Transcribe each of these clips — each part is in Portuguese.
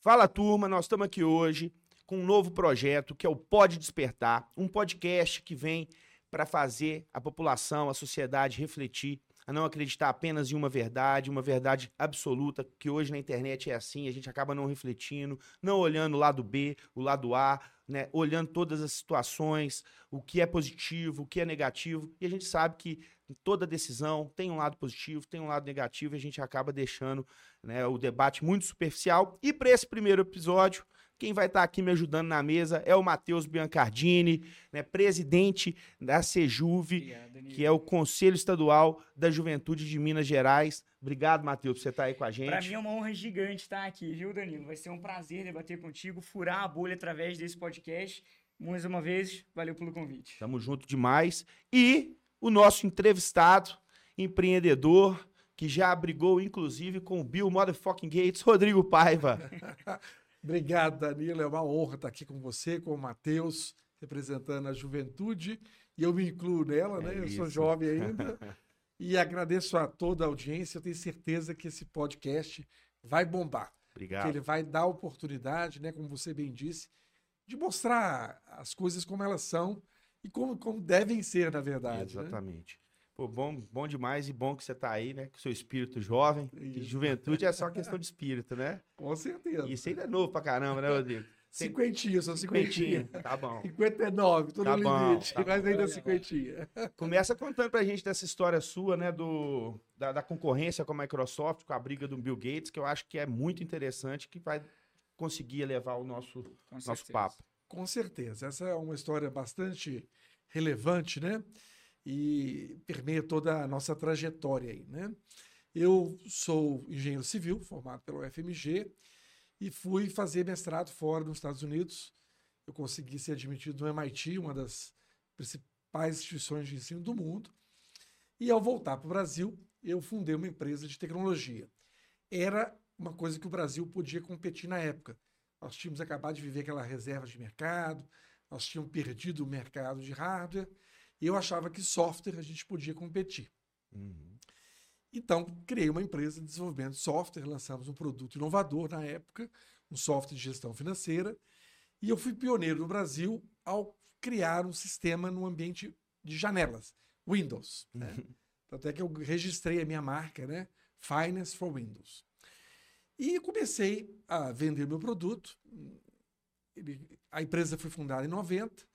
Fala turma, nós estamos aqui hoje com um novo projeto que é o Pode Despertar, um podcast que vem para fazer a população, a sociedade refletir, a não acreditar apenas em uma verdade, uma verdade absoluta, que hoje na internet é assim, a gente acaba não refletindo, não olhando o lado B, o lado A, né, olhando todas as situações, o que é positivo, o que é negativo, e a gente sabe que toda decisão tem um lado positivo, tem um lado negativo, e a gente acaba deixando né, o debate muito superficial. E para esse primeiro episódio, quem vai estar tá aqui me ajudando na mesa é o Matheus Biancardini, né, presidente da Sejuve, que é o Conselho Estadual da Juventude de Minas Gerais. Obrigado, Matheus, por você estar tá aí com a gente. Para mim é uma honra gigante estar aqui, viu, Danilo? Vai ser um prazer debater contigo, furar a bolha através desse podcast. Mais uma vez, valeu pelo convite. Tamo junto demais. E o nosso entrevistado, empreendedor, que já brigou, inclusive, com o Bill Motherfucking Gates, Rodrigo Paiva. Obrigado, Danilo. É uma honra estar aqui com você, com o Matheus, representando a juventude. E eu me incluo nela, né? É eu sou jovem ainda. e agradeço a toda a audiência. Eu tenho certeza que esse podcast vai bombar. Obrigado. Que ele vai dar oportunidade, né? Como você bem disse, de mostrar as coisas como elas são e como, como devem ser, na verdade. Né? Exatamente. Né? Pô, bom, bom demais e bom que você tá aí, né? Com seu espírito jovem. juventude é só questão de espírito, né? Com certeza. Isso ainda é novo pra caramba, né, Rodrigo? Cinquentinha, só cinquentinha. Tá bom. 59, tudo tá no bom, limite. Tá mas ainda cinquentinha. Começa contando pra gente dessa história sua, né? Do, da, da, concorrência com a Microsoft, com a briga do Bill Gates, que eu acho que é muito interessante, que vai conseguir levar o nosso, nosso papo. Com certeza. Essa é uma história bastante relevante, né? E permeia toda a nossa trajetória aí, né? Eu sou engenheiro civil, formado pelo FMG, e fui fazer mestrado fora nos Estados Unidos. Eu consegui ser admitido no MIT, uma das principais instituições de ensino do mundo. E ao voltar para o Brasil, eu fundei uma empresa de tecnologia. Era uma coisa que o Brasil podia competir na época. Nós tínhamos acabado de viver aquela reserva de mercado, nós tínhamos perdido o mercado de hardware, e eu achava que software a gente podia competir. Uhum. Então, criei uma empresa de desenvolvimento de software, lançamos um produto inovador na época, um software de gestão financeira, e eu fui pioneiro no Brasil ao criar um sistema no ambiente de janelas, Windows. Né? Uhum. Tanto é que eu registrei a minha marca, né? Finance for Windows. E comecei a vender meu produto. Ele, a empresa foi fundada em 90.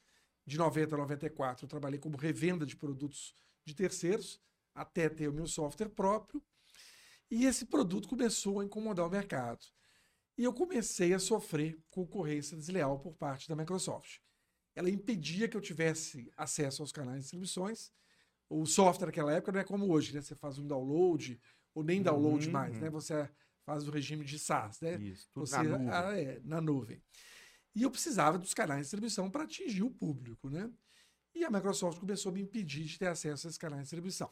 De 90 a 94, eu trabalhei como revenda de produtos de terceiros, até ter o meu software próprio. E esse produto começou a incomodar o mercado. E eu comecei a sofrer concorrência desleal por parte da Microsoft. Ela impedia que eu tivesse acesso aos canais de distribuições. O software naquela época não é como hoje, né? Você faz um download, ou nem download uhum. mais, né? Você faz o regime de SaaS, né? Isso, tudo Você, na nuvem. Ah, é, na nuvem. E eu precisava dos canais de distribuição para atingir o público, né? E a Microsoft começou a me impedir de ter acesso a esses canais de distribuição.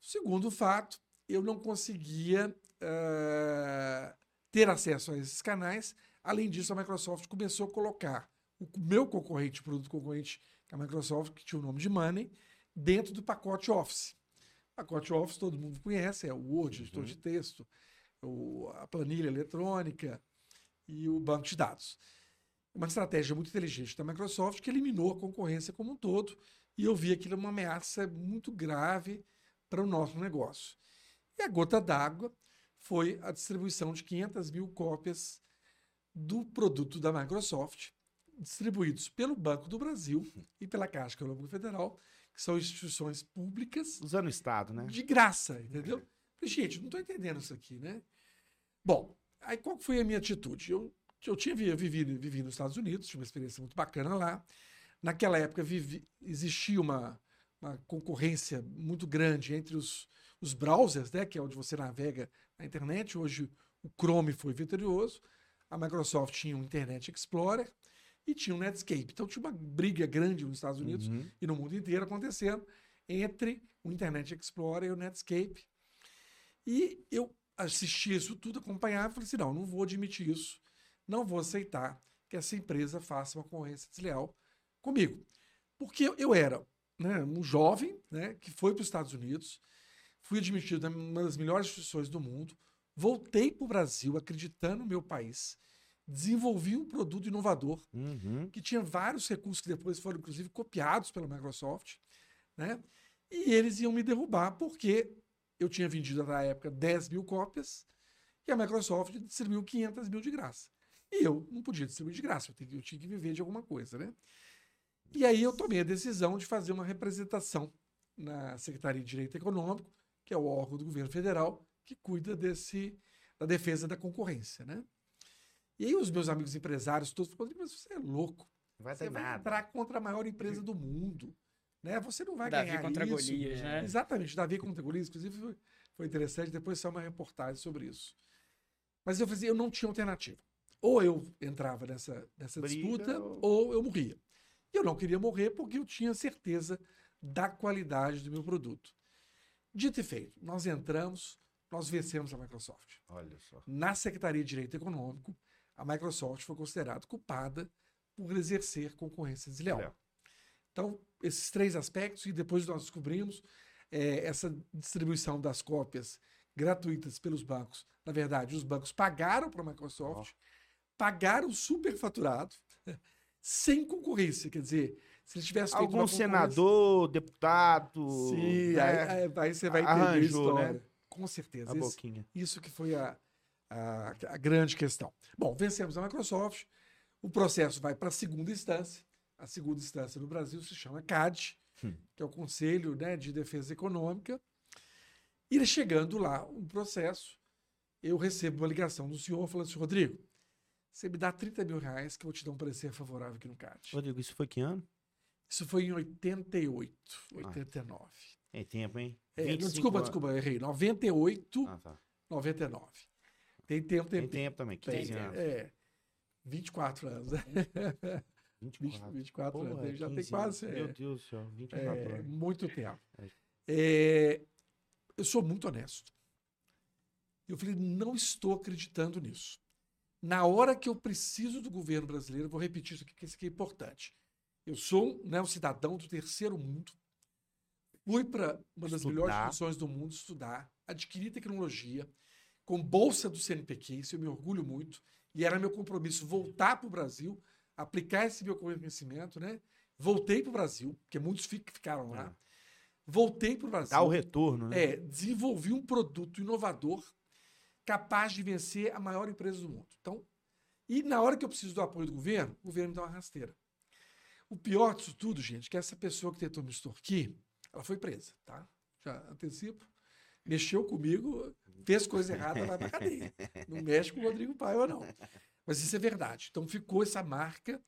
Segundo fato, eu não conseguia uh, ter acesso a esses canais. Além disso, a Microsoft começou a colocar o meu concorrente, o produto concorrente que a Microsoft, que tinha o nome de Money, dentro do pacote Office. O pacote Office todo mundo conhece, é o Word, editor uhum. de texto, o, a planilha eletrônica e o banco de dados. Uma estratégia muito inteligente da Microsoft que eliminou a concorrência como um todo e eu vi aquilo uma ameaça muito grave para o nosso negócio. E a gota d'água foi a distribuição de 500 mil cópias do produto da Microsoft, distribuídos pelo Banco do Brasil e pela Caixa Econômica Federal, que são instituições públicas. Usando o Estado, né? De graça, entendeu? Gente, não estou entendendo isso aqui, né? Bom, aí qual foi a minha atitude? Eu, eu tinha vivido, vivido nos Estados Unidos, tinha uma experiência muito bacana lá. Naquela época vivi, existia uma, uma concorrência muito grande entre os, os browsers, né, que é onde você navega na internet. Hoje o Chrome foi vitorioso. A Microsoft tinha o Internet Explorer e tinha o Netscape. Então tinha uma briga grande nos Estados Unidos uhum. e no mundo inteiro acontecendo entre o Internet Explorer e o Netscape. E eu assisti isso tudo, acompanhava e falei assim: não, não vou admitir isso, não vou aceitar que essa empresa faça uma concorrência desleal comigo. Porque eu era né, um jovem né, que foi para os Estados Unidos, fui admitido numa das melhores instituições do mundo, voltei para o Brasil acreditando no meu país, desenvolvi um produto inovador Uhum. que tinha vários recursos que depois foram, inclusive, copiados pela Microsoft, né? E eles iam me derrubar porque eu tinha vendido na época 10 mil cópias e a Microsoft distribuiu 500 mil de graça. E eu não podia distribuir de graça, eu tinha, que- eu tinha que viver de alguma coisa, né? E aí eu tomei a decisão de fazer uma representação na Secretaria de Direito Econômico, que é o órgão do governo federal que cuida desse da defesa da concorrência, né? E aí os meus amigos empresários todos falaram, mas você é louco. Vai Você vai nada. entrar contra a maior empresa do mundo. Né? Você não vai Davi ganhar contra isso. Golias, né? Exatamente, Davi contra Golias. Inclusive foi, foi interessante, depois saiu uma reportagem sobre isso. Mas eu fazia, eu não tinha alternativa. Ou eu entrava nessa, nessa Briga disputa, ou- ou eu morria. E eu não queria morrer porque eu tinha certeza da qualidade do meu produto. Dito e feito, nós entramos, nós vencemos a Microsoft Olha só. na Secretaria de Direito Econômico, a Microsoft foi considerada culpada por exercer concorrência desleal. Então, esses três aspectos, e depois nós descobrimos eh, essa distribuição das cópias gratuitas pelos bancos. Na verdade, os bancos pagaram para a Microsoft, pagaram superfaturado, sem concorrência. Quer dizer, se eles tivessem feito Algum senador, deputado. Sim, né? aí, aí- você vai entender a história. né? Com certeza. A Esse- boquinha. isso que foi a, a, a grande questão. Bom, vencemos a Microsoft. O processo vai para a segunda instância. A segunda instância no Brasil se chama CAD, Hum. que é o Conselho né, de Defesa Econômica. E chegando lá, um processo, eu recebo uma ligação do senhor falando assim, Rodrigo, você me dá 30 mil reais que eu vou te dar um parecer favorável aqui no CAD. Rodrigo, isso foi que ano? Isso foi em 88, Ah. 89. Tem tempo, hein? É, não, 25 desculpa, anos. desculpa, errei. 98, Ah, tá. 99. Tem tempo, tem, Tem tempo também, Tem, 15 anos. é. 24 anos, né? 20, 24. 24 Porra, anos. Já tem 15 quase. anos. é, Meu Deus do céu, 24 é, anos. muito tempo. É. É, eu sou muito honesto. Eu falei, não estou acreditando nisso. Na hora que eu preciso do governo brasileiro, vou repetir isso aqui, porque isso aqui é importante. Eu sou né, um cidadão do terceiro mundo. Fui para uma das melhores Estudar. instituições do mundo estudar, adquirir tecnologia, com bolsa do CNPq, isso eu me orgulho muito. E era meu compromisso voltar para o Brasil, aplicar esse meu conhecimento, né? Voltei para o Brasil, porque muitos fi- ficaram lá. É. Voltei para o Brasil. Dá o retorno, né? É, desenvolvi um produto inovador capaz de vencer a maior empresa do mundo. Então, e na hora que eu preciso do apoio do governo, o governo me dá uma rasteira. O pior disso tudo, gente, é que essa pessoa que tentou me extorquir, ela foi presa, tá? Já antecipo. Mexeu comigo, fez coisa errada, vai pra cadeia. Não mexe com o Rodrigo Paiva, não. Mas isso é verdade. Então ficou essa marca,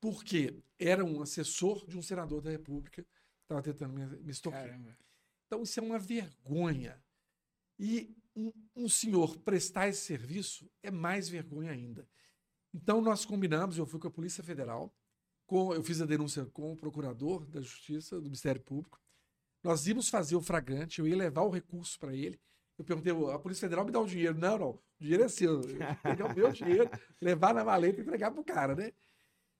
porque era um assessor de um senador da República que estava tentando me, me extorquir. Então, isso é uma vergonha. E um, um senhor prestar esse serviço é mais vergonha ainda. Então, nós combinamos, eu fui com a Polícia Federal, com, eu fiz a denúncia com o procurador da Justiça, do Ministério Público. Nós íamos fazer o flagrante, eu ia levar o recurso para ele. Eu perguntei, a Polícia Federal me dá o dinheiro. Não, não, o dinheiro é seu. Pegar o meu dinheiro, levar na maleta e entregar pro cara, né?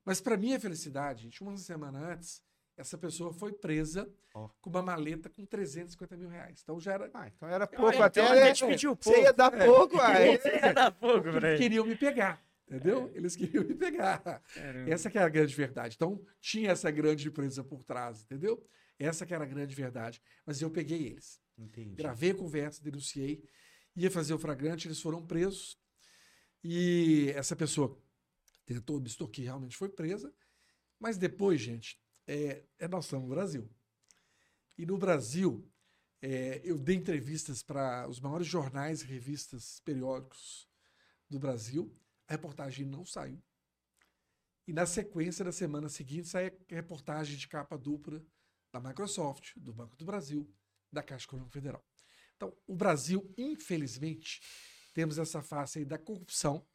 Mas, para minha felicidade, gente, uma semana antes, essa pessoa foi presa Ó. com uma maleta com 350 mil reais. Então já era. Ah, então era pouco então até. a gente pediu Você ia pouco. dar pouco, aí. Você ia dar pra Eles ele. queriam me pegar, entendeu? Eles queriam me pegar. Caramba. Essa que é a grande verdade. Então, tinha essa grande empresa por trás, entendeu? Essa que era a grande verdade. Mas eu peguei eles. Entendi. Gravei a conversa, denunciei, ia fazer o flagrante, eles foram presos. E essa pessoa tentou extorquir, realmente foi presa. Mas depois, gente, é, é nós estamos no Brasil. E no Brasil, é, eu dei entrevistas para os maiores jornais revistas periódicos do Brasil. A reportagem não saiu. E na sequência da semana seguinte sai a reportagem de capa dupla da Microsoft, do Banco do Brasil, da Caixa Econômica Federal. Então, o Brasil, infelizmente, temos essa face aí da corrupção,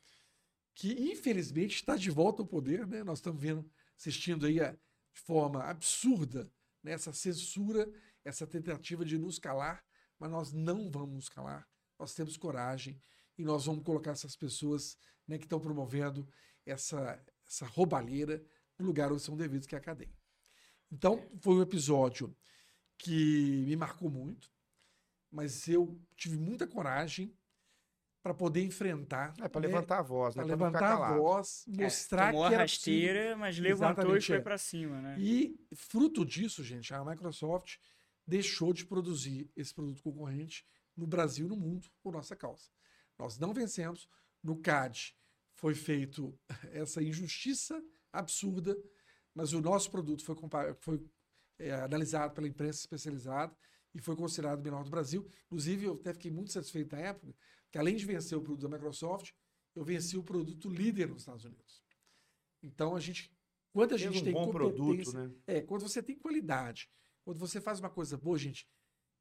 que infelizmente está de volta ao poder, né? Nós estamos vendo, assistindo aí a- de forma absurda né? essa censura, essa tentativa de nos calar, mas nós não vamos nos calar. Nós temos coragem e nós vamos colocar essas pessoas né, que estão promovendo essa, essa roubalheira no lugar onde são devidos, que é a cadeia. Então, foi um episódio que me marcou muito. mas eu tive muita coragem para poder enfrentar. É para né, levantar a voz, né? ficar levantar a voz, É, mostrar tomou que a era possível. rasteira, mas levantou e Exatamente, foi é. pra cima, né? E fruto disso, gente, a Microsoft deixou de produzir esse produto concorrente no Brasil e no mundo por nossa causa. Nós não vencemos. No CAD foi feito essa injustiça absurda, mas o nosso produto foi, foi é, analisado pela imprensa especializada e foi considerado o melhor do Brasil. Inclusive, eu até fiquei muito satisfeito na época, que além de vencer o produto da Microsoft, eu venci o produto líder nos Estados Unidos. Então, a gente, quando a Teve gente um tem bom produto, né? é, quando você tem qualidade, quando você faz uma coisa boa, gente,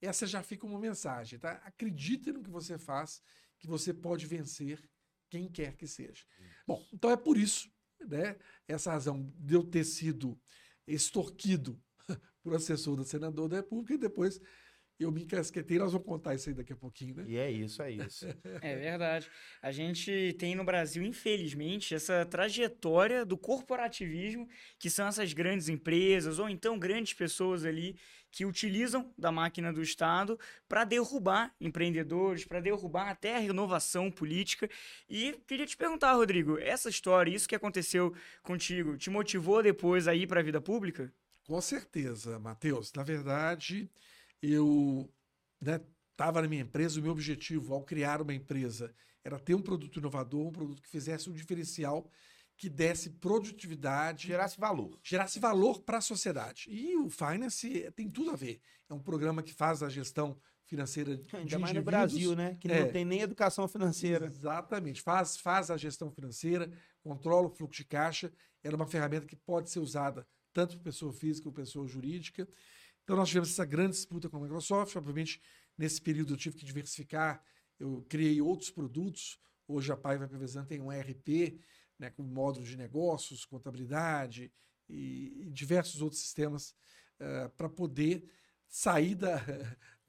essa já fica uma mensagem, tá? Acredita no que você faz, que você pode vencer quem quer que seja. Bom, então é por isso, né? Essa razão de eu ter sido extorquido por assessor do senador da República e depois eu me encasquetei. Nós vamos contar isso aí daqui a pouquinho, né? E é isso, é isso. É verdade. A gente tem no Brasil, infelizmente, essa trajetória do corporativismo, que são essas grandes empresas ou então grandes pessoas ali que utilizam da máquina do Estado para derrubar empreendedores, para derrubar até a renovação política. E queria te perguntar, Rodrigo, essa história, isso que aconteceu contigo, te motivou depois a ir para a vida pública? Com certeza, Matheus. Na verdade, eu estava na minha empresa, o meu objetivo ao criar uma empresa era ter um produto inovador, um produto que fizesse um diferencial que desse produtividade, Gerasse valor. gerasse valor para a sociedade. E o Finance tem tudo a ver. É um programa que faz a gestão financeira de Ainda mais no. Brasil, né? Que É. não tem nem educação financeira. Exatamente. Faz, faz a gestão financeira, controla o fluxo de caixa. Era uma ferramenta que pode ser usada tanto por pessoa física como pessoa jurídica. Então, nós tivemos essa grande disputa com a Microsoft. Obviamente, nesse período eu tive que diversificar. Eu criei outros produtos. Hoje a Paiva Prevezan tem um ERP, né, com módulo de negócios, contabilidade e, e diversos outros sistemas para poder sair da,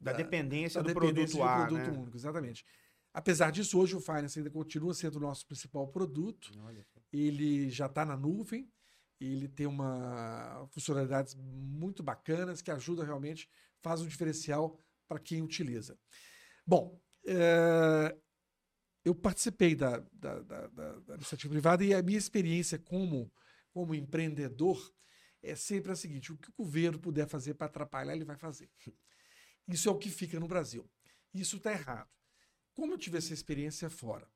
Da, dependência da do dependência produto A, produto né? único, exatamente. Apesar disso, hoje o Finance ainda continua sendo o nosso principal produto. Ele já está na nuvem, ele tem uma funcionalidades muito bacanas que ajuda realmente, faz um diferencial para quem utiliza. Bom, eh, eu participei da, da, da- da- iniciativa privada e a minha experiência como, como empreendedor é sempre a seguinte: o que o governo puder fazer para atrapalhar, ele vai fazer. Isso é o que fica no Brasil. Isso está errado. Como eu tive essa experiência fora,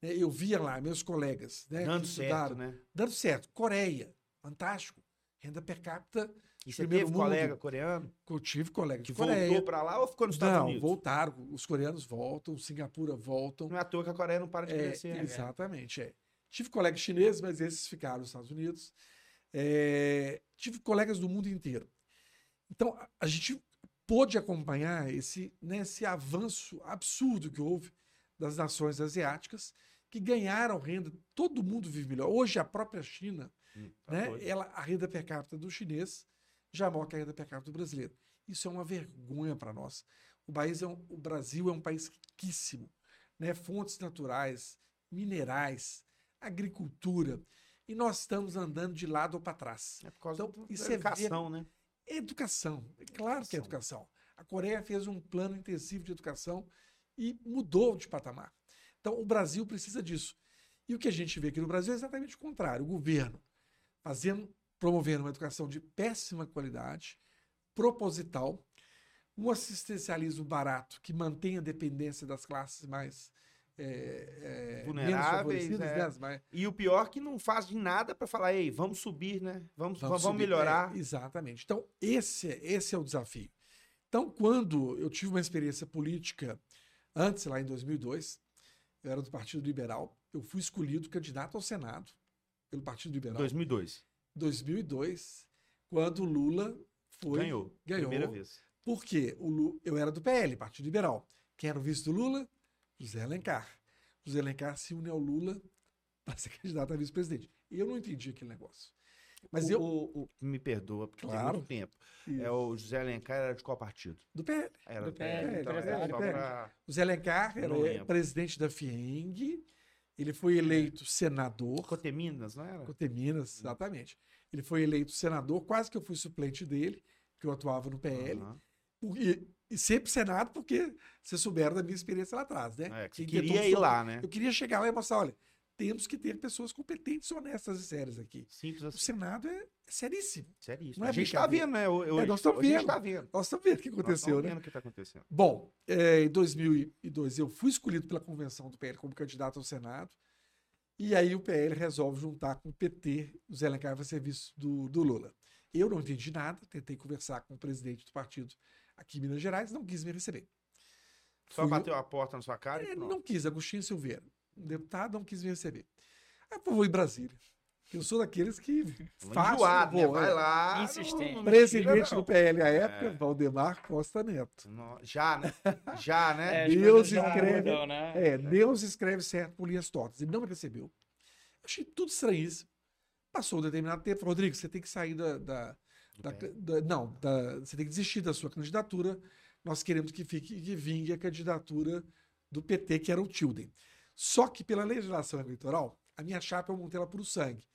né, eu via lá meus colegas né, Dando que certo, né? dando certo. Coreia, fantástico. Renda per capita, E você teve mundo. colega coreano eu tive colega que Coreia. voltou pra lá ou ficou nos Estados Não, Unidos? voltaram. Os coreanos voltam, Singapura voltam. Não é à toa que a Coreia não para de É, crescer. né? exatamente, é. Tive colegas chineses, mas esses ficaram nos Estados Unidos. É, tive colegas do mundo inteiro. Então, a, a gente pôde acompanhar esse, né, esse avanço absurdo que houve das nações asiáticas, que ganharam renda. Todo mundo vive melhor. Hoje, a própria China, Hum, tá né, doido. ela, a renda per capita do chinês já maior que a renda per capita do brasileiro. Isso é uma vergonha para nós. O, país é um- o Brasil é um país riquíssimo, né? fontes naturais, minerais, agricultura, e nós estamos andando de lado para trás. É por causa Então, da é educação, né? Educação, é claro que é educação. A Coreia fez um plano intensivo de educação e mudou de patamar. Então, o Brasil precisa disso. E o que a gente vê aqui no Brasil é exatamente o contrário. O governo fazendo, promovendo uma educação de péssima qualidade, proposital, um assistencialismo barato que mantém a dependência das classes mais é, é, menos Vulneráveis, é. né, E o pior é que não faz de nada pra falar, ei, vamos subir, né? Vamos, vamos, subir. melhorar. É, exatamente. Então, esse, é- esse é o desafio. Então, quando eu tive uma experiência política, antes, lá em 2002, eu era do Partido Liberal, eu fui escolhido candidato ao Senado pelo Partido Liberal. 2002. 2002, quando Lula foi. Ganhou. ganhou. Primeira vez. Por quê? O Lu- eu era do PL, Partido Liberal. Quem era o vice do Lula? José Alencar. José Alencar se une ao Lula para ser candidato a vice-presidente. Eu não entendi aquele negócio. Mas o, eu. o- o- me perdoa, porque tem Claro. muito tempo. Isso. É o José Alencar era de qual partido? Do PL. Era Do PL, PL, então era PL, pra... O Zé Alencar era presidente da FIENG, ele foi eleito senador, Coteminas, não era? Coteminas, exatamente. Ele foi eleito senador, quase que eu fui suplente dele, que eu atuava no PL. Aham. Porque E sempre Senado, porque vocês souberam da minha experiência lá atrás, né? É, que você queria ir lá, né? Eu queria chegar lá e mostrar, olha, temos que ter pessoas competentes, honestas e sérias aqui. Simples O assim. Senado é seríssimo. Seríssimo. Não é a gente tá brincadeira. vendo, né? Hoje, nós estamos gente vendo. tá vendo. Nós estamos vendo o que aconteceu, né? vendo o que tá acontecendo. Bom, é, em 2002 eu fui escolhido pela convenção do PL como candidato ao Senado. E aí o PL resolve juntar com o PT, o Zé Alencar vai serviço do, do Lula. Eu não entendi nada, tentei conversar com o presidente do partido aqui em Minas Gerais, não quis me receber. Só Fui- bateu a porta na sua cara É, não quis, Agostinho Silveira, um deputado, não quis me receber. Aí eu vou em Brasília. Eu sou daqueles que faço, Enjoado, né? vou, Vai é. lá. Insistente. não- não Presidente do. PL à época, É. Valdemar Costa Neto. No- Já, né? Já, né? É, Deus já escreve- mudam, né? É, Deus escreve certo por linhas tortas. Ele não me recebeu. Achei tudo estranhíssimo. Passou um determinado tempo. Rodrigo, você tem que sair da. da- da- da- não, da- você tem que desistir da sua candidatura. Nós queremos que fique que vingue a candidatura do PT, que era o Tilden. Só que pela legislação eleitoral, a minha chapa eu montei ela por sangue.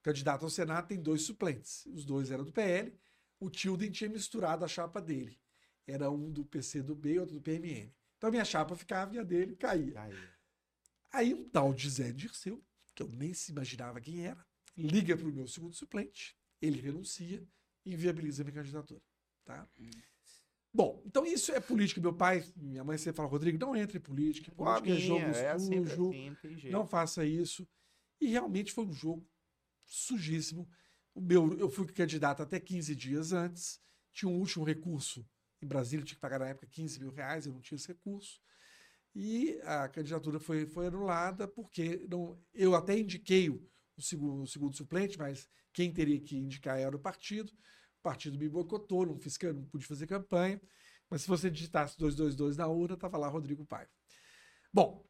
O candidato ao Senado tem dois suplentes. Os dois eram do PL. O Tilden tinha misturado a chapa dele. Era um do PCdoB e outro do PMN. Então a minha chapa ficava e a dele caía. Aí. Aí um tal de Zé Dirceu, que eu nem se imaginava quem era, liga para o meu segundo suplente, ele renuncia e inviabiliza a minha candidatura. Tá? Bom, então isso é política. Meu pai, minha mãe sempre fala, Rodrigo, não entre em política, política é jogo minha, é sempre sujo, assim, não faça isso. E realmente foi um jogo sujíssimo. O meu, eu fui candidato até 15 dias antes, tinha um último recurso em Brasília, tinha que pagar na época 15 mil reais, eu não tinha esse recurso. E a candidatura foi, foi anulada porque não, eu até indiquei o, o segundo, o segundo suplente, mas quem teria que indicar era o partido. Partido me boicotou, não, fiz, não pude fazer campanha. Mas se você digitasse 222 na urna, estava lá Rodrigo Paiva. Bom,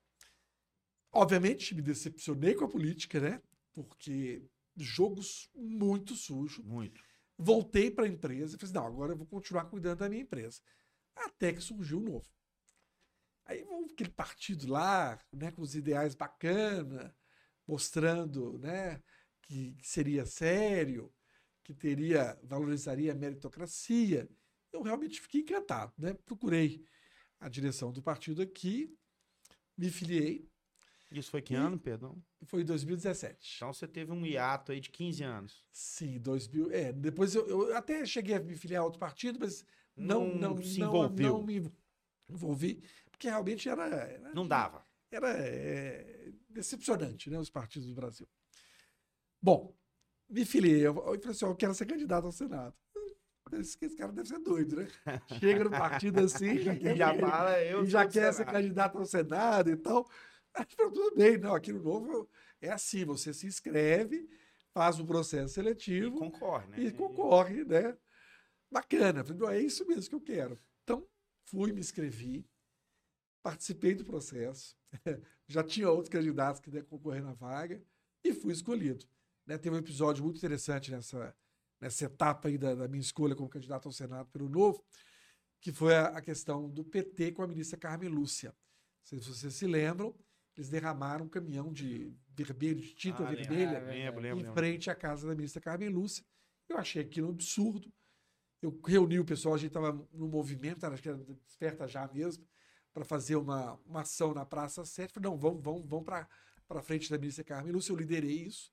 obviamente me decepcionei com a política, né? Porque jogos muito sujos. Muito. Voltei para a empresa e falei, assim, não, agora eu vou continuar cuidando da minha empresa. Até que surgiu o novo. Aí aquele partido lá, né, com os ideais bacana, mostrando, né, que, que seria sério, que teria valorizaria a meritocracia. Eu realmente fiquei encantado, né? Procurei a direção do partido aqui, me filiei, Isso foi que E- ano, perdão? foi em 2017. Então você teve um hiato aí de 15 anos. Sim, 2000. É, depois eu, eu até cheguei a me filiar a outro partido, mas não, Não não, se não, envolveu. não me envolvi, porque realmente era, era, Não dava. era é, decepcionante, né, os partidos do Brasil. Bom, me filiei, eu, falei assim, eu quero ser candidato ao Senado. Esse, esse cara deve ser doido, né? Chega no partido assim, já quer, Já fala, eu e já quer ser candidato ao Senado e tal. Aí, falei, tudo bem, não, aqui no Novo é assim, você se inscreve, faz o processo E seletivo, concorre, né? e concorre, né? Bacana. Falei, é isso mesmo que eu quero. Então, fui, me inscrevi, participei do processo, já tinha outros candidatos que concorrer na vaga e fui escolhido. Né? Teve um episódio muito interessante nessa, nessa etapa aí da, da minha escolha como candidato ao Senado pelo Novo, que foi a, a questão do PT com a ministra Carmen Lúcia. Não sei se vocês se lembram, eles derramaram um caminhão de vermelho, de tinta Ah, vermelha, Lembro, lembro, em frente à casa da ministra Carmen Lúcia. Eu achei aquilo um absurdo. Eu reuni o pessoal, a gente estava no movimento, acho que era desperta já mesmo, para fazer uma, uma ação na Praça 7. Falei, não, vamos, vamos, vamos para frente da ministra Carmen Lúcia. Eu liderei isso.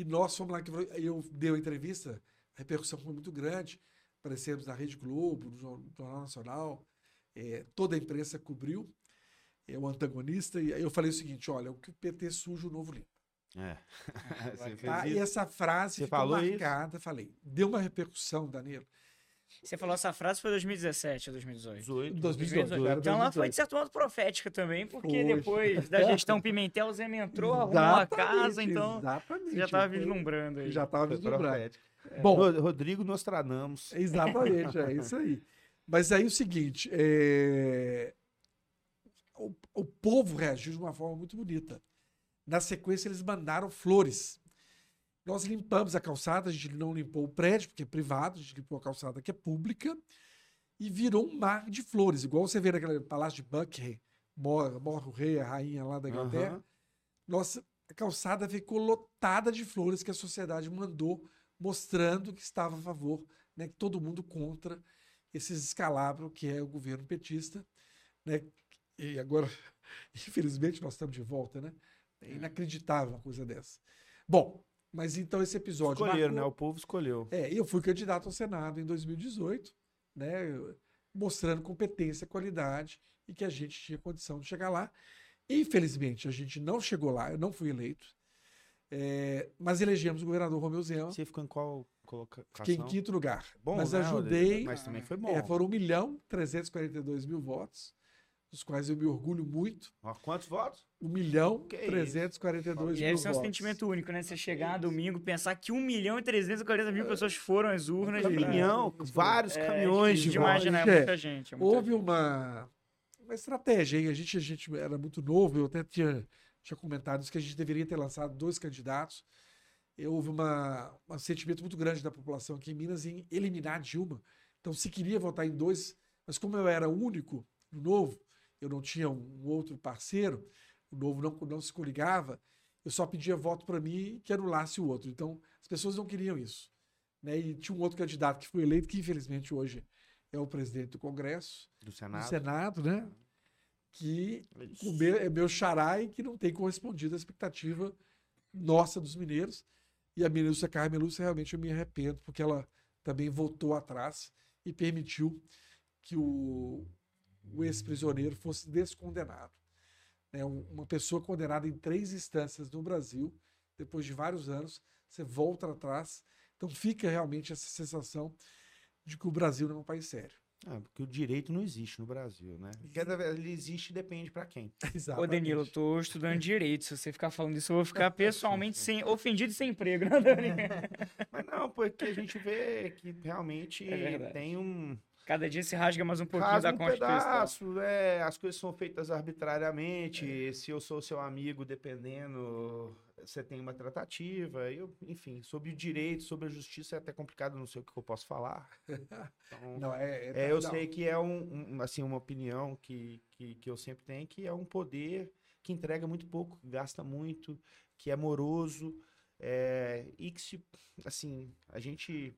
E nós fomos lá, que eu dei uma entrevista, a repercussão foi muito grande. Aparecemos na Rede Globo, no Jor- Jornal Nacional, eh, toda a imprensa cobriu, é o antagonista, e aí eu falei o seguinte: olha, o que o PT suja, o novo limpo. É. Você fez Tá? E essa frase Você ficou falou isso? marcada, falei. Deu uma repercussão, Danilo. Você falou essa frase foi 2017 ou 2018? 18. 2018. 2018. era Então lá foi 2018. de certo modo profética também, porque Foi. depois da gestão Pimentel, o Zé entrou, arrumou a casa, Exatamente, então exatamente. já estava vislumbrando aí. Já estava vislumbrando. profético. Bom, Ro- Rodrigo Nostradamus. exatamente, é isso aí. Mas aí o seguinte, é, o, o povo reagiu de uma forma muito bonita. Na sequência, eles mandaram flores. Nós limpamos a calçada, a gente não limpou o prédio, porque é privado, a gente limpou a calçada que é pública, e virou um mar de flores, igual você vê naquele palácio de Buckingham, morre, o rei, a rainha lá da Inglaterra. Aham. Nossa, a calçada ficou lotada de flores que a sociedade mandou, mostrando que estava a favor, né, que todo mundo contra. esses escalabros que é o governo petista, né? E agora, infelizmente, nós estamos de volta, né? É inacreditável uma coisa dessa. Bom, mas então esse episódio. Escolheram, marcou- né? O povo escolheu. É, eu fui candidato ao Senado em 2018, né? Mostrando competência, qualidade e que a gente tinha condição de chegar lá. Infelizmente, a gente não chegou lá, eu não fui eleito. É, mas elegemos o governador Romeu Zema. Você ficou em qual colocação? Fiquei em quinto lugar. Bom, mas né, ajudei. Mas também foi bom. É, foram 1 milhão 342 mil votos, dos quais eu me orgulho muito. Ó, Quantos votos? 1 milhão Que isso. 342 E mil esse é um votos. sentimento único, né? Você chegar domingo, pensar que 1 milhão e 340 mil pessoas foram às urnas. Um pra- Caminhão, vários É, caminhões de demais, votos. né? É muita gente. é muita Houve uma, uma estratégia, hein? A gente, a gente era muito novo, eu até tinha, tinha comentado isso, que a gente deveria ter lançado dois candidatos. E houve uma, um sentimento muito grande da população aqui em Minas em eliminar Dilma. Então, se queria votar em dois, mas como eu era o único no novo, eu não tinha um outro parceiro, o novo não, não se coligava, eu só pedia voto para mim que anulasse o outro. Então, as pessoas não queriam isso. Né? E tinha um outro candidato que foi eleito, que infelizmente hoje é o presidente do Congresso, Do do Senado. Senado, né? Que o meu, é meu xará e que não tem correspondido à expectativa nossa dos mineiros. E a ministra Carmen Lúcia, realmente eu me arrependo, porque ela também voltou atrás e permitiu que o, o ex-prisioneiro fosse descondenado. Um- Uma pessoa condenada em três instâncias no Brasil, depois de vários anos, você volta atrás. Então fica realmente essa sensação de que o Brasil não é um país sério. É, porque o direito não existe no Brasil, né? Cada vez ele existe depende pra quem. Ô, Danilo, eu tô estudando direito. Se você ficar falando isso, eu vou ficar pessoalmente sem, ofendido e sem emprego, né, Dani? Mas não, porque a gente vê que realmente É tem um Cada dia se rasga mais um pouquinho rasga da um Constituição. pedaço, é, as coisas são feitas arbitrariamente. Se eu sou seu amigo, dependendo, você tem uma tratativa. Eu, enfim, sobre o direito, sobre a justiça é até complicado, não sei o que eu posso falar. Então, Não, é, É, eu não. sei que é um, um, assim, uma opinião que, que, que eu sempre tenho, que é um poder que entrega muito pouco, que gasta muito, que é moroso, é, e que se, assim, a gente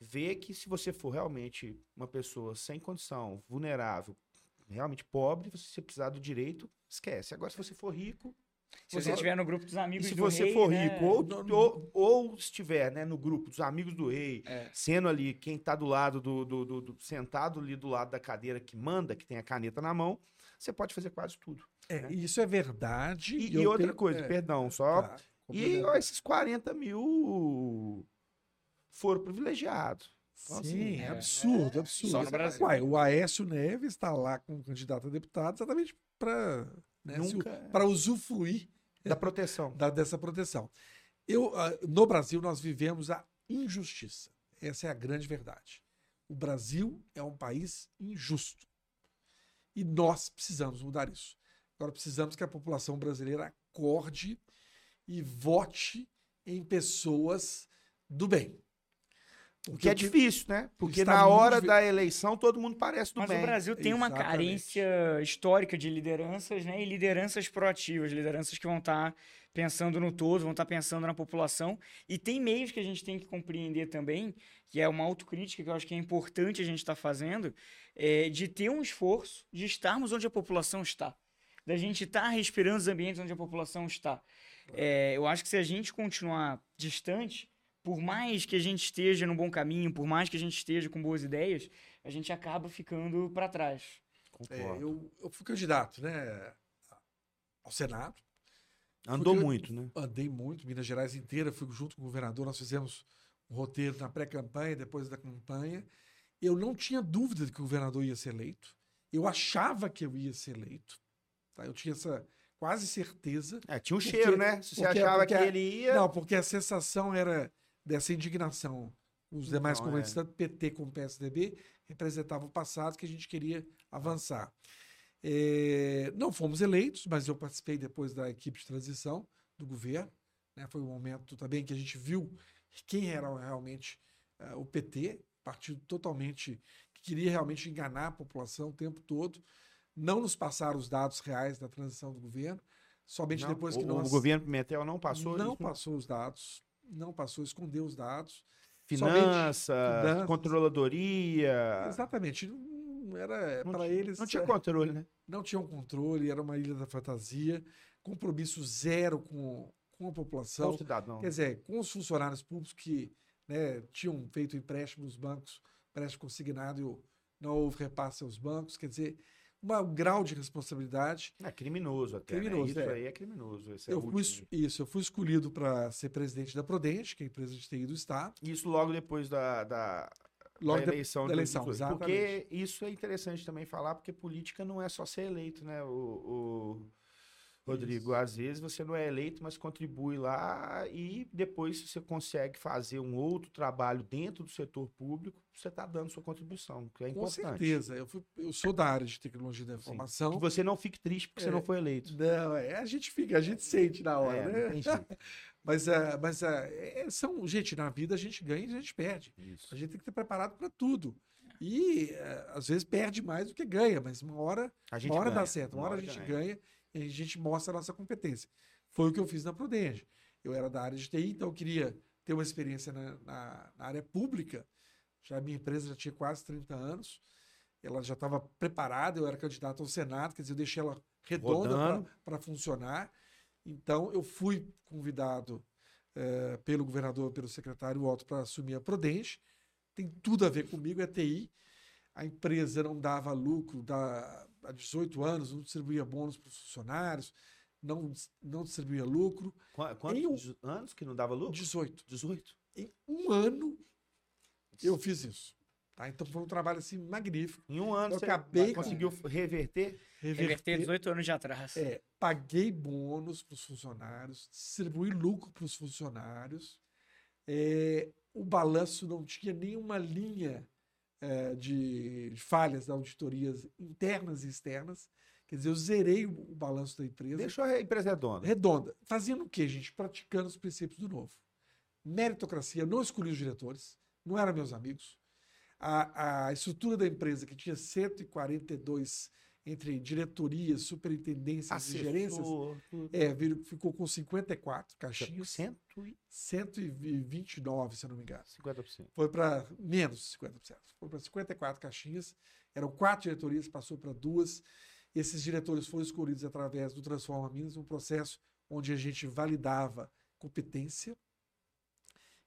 vê que se você for realmente uma pessoa sem condição, vulnerável, realmente pobre, se você precisar do direito, esquece. Agora, se você for rico, Se você estiver no grupo dos e amigos se do você rei, for né? rico, ou, ou, ou estiver né, no grupo dos amigos do rei, É. sendo ali quem tá do lado do, do, do- do- sentado ali do lado da cadeira que manda, que tem a caneta na mão, você pode fazer quase tudo. É, isso é verdade. E, e outra tenho- coisa, é, perdão, só. tá, e ó, esses 40 mil foram privilegiados. Então, Sim, assim, é é, absurdo, absurdo. só no Brasil. Uai, o Aécio Neves está lá como candidato a deputado exatamente para Nunca- para usufruir Da proteção. da- dessa proteção. Eu, ah, no Brasil, nós vivemos a injustiça. Essa é a grande verdade. O Brasil é um país injusto. E nós precisamos mudar isso. Agora, precisamos que a população brasileira acorde e vote em pessoas do bem. O que é difícil, né? Porque na hora da eleição todo mundo parece do Mas bem. o Brasil tem uma Exatamente. carência histórica de lideranças, né? E lideranças proativas, lideranças que vão estar pensando no todo, vão estar pensando na população. E tem meios que a gente tem que compreender também, que é uma autocrítica que eu acho que é importante a gente estar fazendo, é, de ter um esforço de estarmos onde a população está. Da gente estar respirando os ambientes onde a população está. É, eu acho que se a gente continuar distante, por mais que a gente esteja no bom caminho, por mais que a gente esteja com boas ideias, a gente acaba ficando para trás. É, Concordo. eu, eu fui candidato né, ao Senado. Andou muito, né? Andei muito, Minas Gerais inteira, fui junto com o governador, nós fizemos um roteiro na pré-campanha, depois da campanha. Eu não tinha dúvida de que o governador ia ser eleito. Eu achava que eu ia ser eleito. tá? Eu tinha essa quase certeza. É, tinha um Porque- cheiro, né? Se você porque- achava porque que ele ia. Não, porque a sensação era dessa indignação. Os demais Não, componentes, é. tanto PT como PSDB, representavam o passado que a gente queria avançar. É, não fomos eleitos, mas eu participei depois da equipe de transição do governo. né? Foi um momento também que a gente viu quem era realmente eh, o PT, partido totalmente que queria realmente enganar a população o tempo todo. Não nos passaram os dados reais da transição do governo, somente Não, depois que o, nós o governo Pimentel não passou não isso. passou os dados, não passou, escondeu os dados. Finanças, finanças. controladoria. Exatamente. Não era para eles. Não tinha é, controle, né? não tinha um controle, era uma ilha da fantasia, compromisso zero com, com a população. o cidadão. Quer dizer, com os funcionários públicos que né, tinham feito empréstimo nos bancos, empréstimo consignado, e não houve repasse aos bancos. Quer dizer, uma- um grau de responsabilidade. É criminoso até. né? Criminoso, Isso é. aí é criminoso. Esse é Eu o fui, isso, eu fui escolhido para ser presidente da Prodente, que é a empresa de TI do Estado. Isso logo depois da, da, Logo da eleição. da de eleição, 2018. exatamente. Porque isso é interessante também falar, porque política não é só ser eleito, né, o, o Rodrigo? Isso. Às vezes você não é eleito, mas contribui lá e depois você consegue fazer um outro trabalho dentro do setor público, você está dando sua contribuição, que é Com importante. certeza. Eu, fui- eu sou da área de tecnologia da Sim. informação. Que você não fique triste porque você É. não foi eleito. Não, é, a gente fica, a gente sente na hora, É, né? Mas, é, mas é, é, são, gente, na vida a gente ganha e a gente perde. Isso. A gente tem que estar preparado para tudo. E é, às vezes perde mais do que ganha, mas uma hora, A gente uma hora dá ganha, certo, uma hora a gente ganha. e a gente mostra a nossa competência. Foi o que eu fiz na Prudente. Eu era da área de TI, então eu queria ter uma experiência na, na- na área pública. Já a minha empresa já tinha quase 30 anos. Ela já estava preparada, eu era candidato ao Senado, quer dizer, eu deixei ela redonda para funcionar. Então, eu fui convidado eh, pelo governador, pelo secretário Otto, para assumir a Prudente. Tem tudo a ver comigo, é TI. A empresa não dava lucro da, há 18 anos, não distribuía bônus para os funcionários, não, não distribuía lucro. Qua- Em um- Quantos anos que não dava lucro? 18. 18. Em um ano, eu fiz isso. Tá? Então, foi um trabalho assim, magnífico. Em um ano Eu você acabei com- conseguiu reverter? Reverter 18 anos de atrás. É, paguei bônus para os funcionários, distribuí lucro para os funcionários. É, o balanço não tinha nenhuma linha é, de, de falhas da auditorias internas e externas. Quer dizer, eu zerei o, o balanço da empresa Deixou a empresa redonda. redonda. Fazendo o quê, gente? Praticando os princípios do novo. Meritocracia, eu não escolhi os diretores, não eram meus amigos. A, a estrutura da empresa, que tinha 142 entre diretorias, superintendências e gerências, tudo. é, vir- ficou com 54 caixinhas, 150%. 129, se eu não me engano. 50%. Foi para menos de 50%. Foi para 54 caixinhas. Eram quatro diretorias, passou para duas. Esses diretores foram escolhidos através do Transforma Minas, um processo onde a gente validava competência.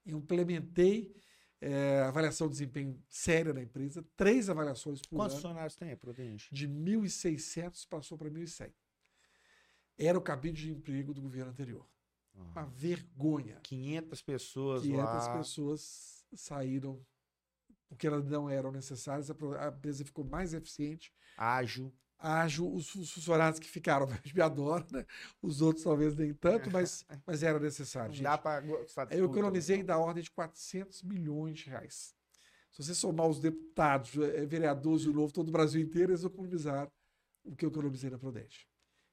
Eu implementei eh, avaliação de desempenho séria na empresa, três avaliações por Quantos ano. funcionários tem, Prudente? De 1.600 passou para 1.100. Era o cabide de emprego do governo anterior. Uma vergonha. 500 pessoas 500 lá. pessoas saíram porque elas não eram necessárias, a empresa ficou mais eficiente, Ágil. Ágil, os fu- funcionários que ficaram me adoram, né? os outros talvez nem tanto, mas, mas era necessário. Gente. dá de Eu tudo, economizei da ordem de 400 milhões de reais. Se você somar os deputados, eh, vereadores do Novo, todo o Brasil inteiro, eles economizaram o que eu economizei na Prodeste.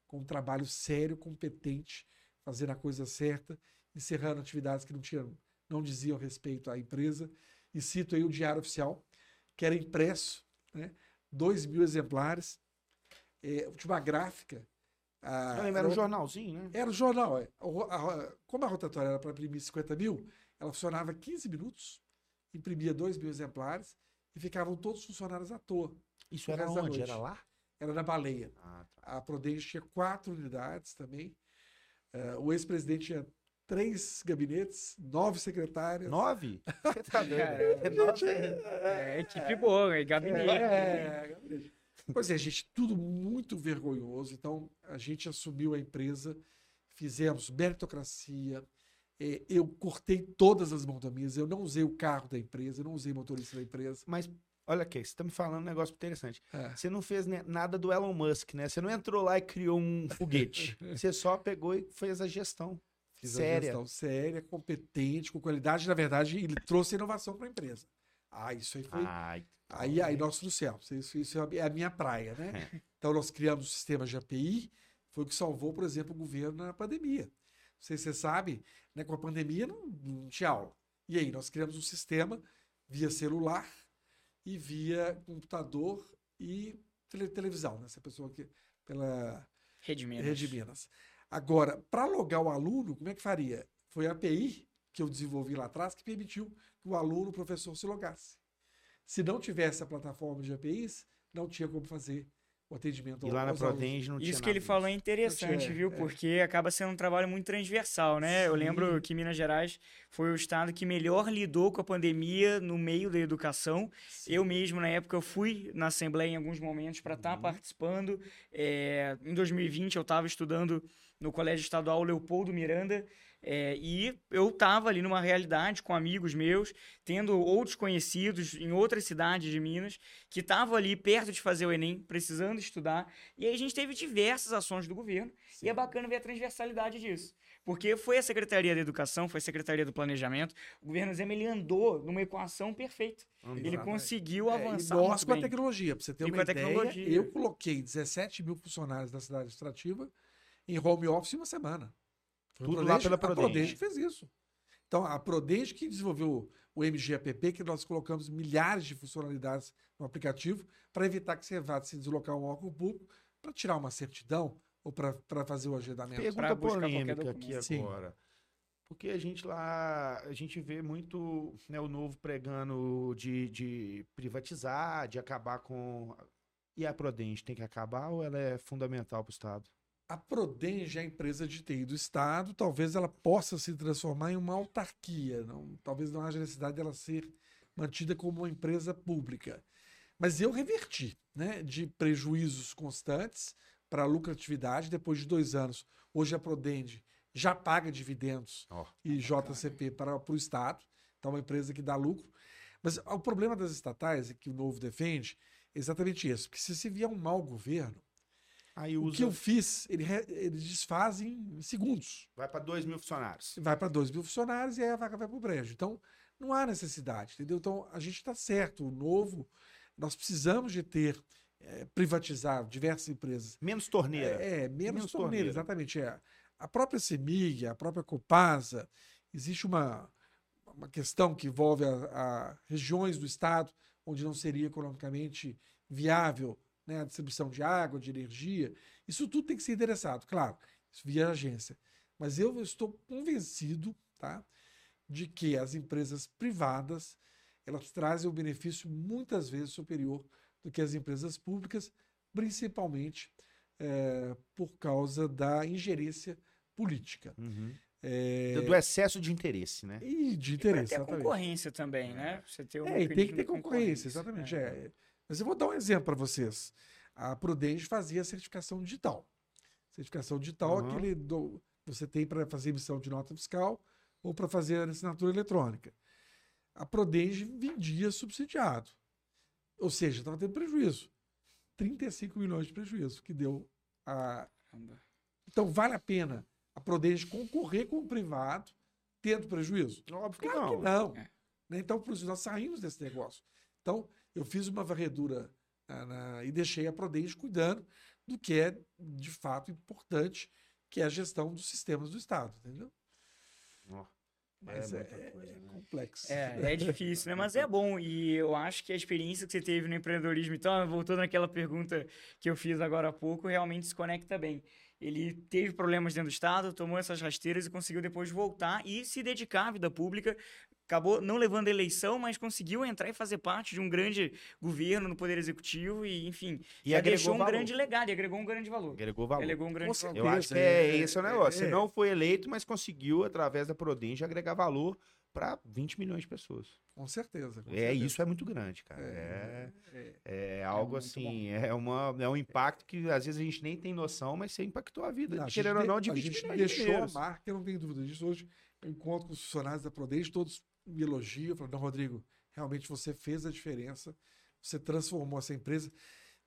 Com um trabalho sério, competente, fazendo a coisa certa, encerrando atividades que não, tinham, não diziam respeito à empresa. E cito aí o Diário Oficial, que era impresso, né? 2 mil exemplares, tinha uma gráfica. Eu lembro, era um jornalzinho, né? era o jornal. é. A ro- como a rotatória era para imprimir 50 mil, ela funcionava 15 minutos, imprimia 2 mil exemplares e ficavam todos os funcionários à toa. Isso era onde? Era lá? Era na baleia. Ah, tá. A Prudente tinha quatro unidades também. Eh, o ex-presidente tinha três gabinetes, nove secretárias. Nove? Você tá doido? Caramba. Nove. É, equipe boa, e gabinete. É, gabinete. Pois é, gente, tudo muito vergonhoso. Então, a gente assumiu a empresa, fizemos meritocracia. eh, Eu cortei todas as mordomias, eu não usei o carro da empresa, eu não usei motorista da empresa. Mas, olha aqui, você tá me falando um negócio interessante. É. Você não fez nada do Elon Musk, né? Você não entrou lá e criou um foguete. Você só pegou e fez a gestão. Fiz a Séria. gestão séria, competente, com qualidade. Na verdade, ele trouxe inovação para a empresa. Ah, isso aí foi. Ai, Aí, aí nós no céu. Isso, isso é a minha praia, né? Então, nós criamos o sistema de API, foi o que salvou, por exemplo, o governo na pandemia. Não sei se você sabe, né, com a pandemia não, não tinha aula. E aí, nós criamos um sistema via celular e via computador e tele- televisão, né? Essa pessoa que pela Rede Minas. Rede Minas. Agora, para logar o aluno, como é que faria? Foi a API que eu desenvolvi lá atrás que permitiu que o aluno, o professor se logasse. Se não tivesse a plataforma de APIs, não tinha como fazer o atendimento E lá na. Protenge não tinha Isso que ele falou é interessante, tinha, viu? é. Porque acaba sendo um trabalho muito transversal, né? Eu lembro que Minas Gerais foi o estado que melhor lidou com a pandemia no meio da educação. Sim. Eu mesmo, na época, eu fui na Assembleia em alguns momentos para estar Uhum. participando. É, em 2020, eu estava estudando no Colégio Estadual Leopoldo Miranda. É, e eu estava ali numa realidade com amigos meus, tendo outros conhecidos em outras cidades de Minas, que estavam ali perto de fazer o Enem, precisando estudar. E aí a gente teve diversas ações do governo. E é bacana ver a transversalidade disso. Porque foi a Secretaria da Educação, foi a Secretaria do Planejamento. O governo Zema ele andou numa equação perfeita. Ele Exatamente. conseguiu É, avançar e nós com a bem. tecnologia, para você ter E uma com a ideia, tecnologia. eu coloquei 17 mil funcionários da cidade administrativa em home office em uma semana. Tudo lá pela A Prodenge. Prodenge fez isso. Então, a Prodenge que desenvolveu o MGAPP, que nós colocamos milhares de funcionalidades no aplicativo para evitar que você vá se deslocar a um órgão público para tirar uma certidão ou para fazer o agendamento. Pergunta polêmica aqui. Sim. agora. Porque a gente lá, a gente vê muito né, o novo pregando de, de privatizar, de acabar com. E a Prodente tem que acabar ou ela é fundamental para o Estado? A Prodenge é a empresa de TI do Estado, talvez ela possa se transformar em uma autarquia, não, talvez não haja necessidade dela ser mantida como uma empresa pública. Mas eu reverti, né, de prejuízos constantes para lucratividade depois de dois anos. Hoje a Prodenge já paga dividendos Ó, e JCP para, para o Estado, então é uma empresa que dá lucro. Mas o problema das estatais, que o Novo defende, é exatamente isso, porque se se vier um mau governo, Aí o usa. que eu fiz, ele, re- ele desfaz em segundos. Vai para 2 mil funcionários. Vai para 2 mil funcionários e aí a vaca vai para o brejo. Então, não há necessidade, entendeu? Então, a gente está certo. O novo, nós precisamos de ter, eh, privatizar diversas empresas. Menos torneira. É, é, menos, Menos torneira, torneira. exatamente. É. A própria CEMIG, a própria Copasa, existe uma, uma questão que envolve a, a regiões do estado onde não seria economicamente viável né, a distribuição de água, de energia. Isso tudo tem que ser endereçado, claro, via agência. Mas eu estou convencido tá, de que as empresas privadas elas trazem um benefício muitas vezes superior do que as empresas públicas, principalmente eh, por causa da ingerência política. Uhum. É, Do excesso de interesse, né? e de E interesse. ter exatamente. concorrência também, né? Você ter um É, e tem que ter de concorrência, exatamente. É. é. Mas eu vou dar um exemplo para vocês. A Prudente fazia certificação digital. Certificação digital é Uhum. aquele do, você tem para fazer emissão de nota fiscal ou para fazer assinatura eletrônica. A Prodenge vendia subsidiado. Ou seja, estava tendo prejuízo. 35 milhões de prejuízo que deu a. Então, vale a pena a Prodenge concorrer com o privado tendo prejuízo? Óbvio que Claro não. que não. É. Né? Então, por isso, nós saímos desse negócio. Então, eu fiz uma varredura ah, na- e deixei a Prodenge cuidando do que é, de fato, importante, que é a gestão dos sistemas do Estado, entendeu? Ó, Mas É é, muita coisa, é né? complexo. É, é difícil, né? Mas é bom. E eu acho que a experiência que você teve no empreendedorismo, então, voltando àquela pergunta que eu fiz agora há pouco, realmente se conecta bem. Ele teve problemas dentro do Estado, tomou essas rasteiras e conseguiu depois voltar e se dedicar à vida pública. Acabou não levando a eleição, mas conseguiu entrar e fazer parte de um grande governo no Poder Executivo e, enfim, E já agregou deixou um valor. grande legado e agregou um grande valor. Agregou valor. Agregou um grande Com valor. Eu acho que é, É, esse o negócio. Você é. não foi eleito, mas conseguiu, através da Prodenge, agregar valor para 20 milhões de pessoas. Com certeza. com É, certeza. isso é muito grande, cara. É, é. é algo muito assim, é, uma, é um impacto que às vezes a gente nem tem noção, mas você impactou a vida, Não, a querendo ou gente não, de de- 20 A gente milhões de deixou a marca, eu não tenho dúvida disso. Hoje eu encontro com os funcionários da Prodenge, todos me elogiam, falam, não, Rodrigo, realmente você fez a diferença, você transformou essa empresa.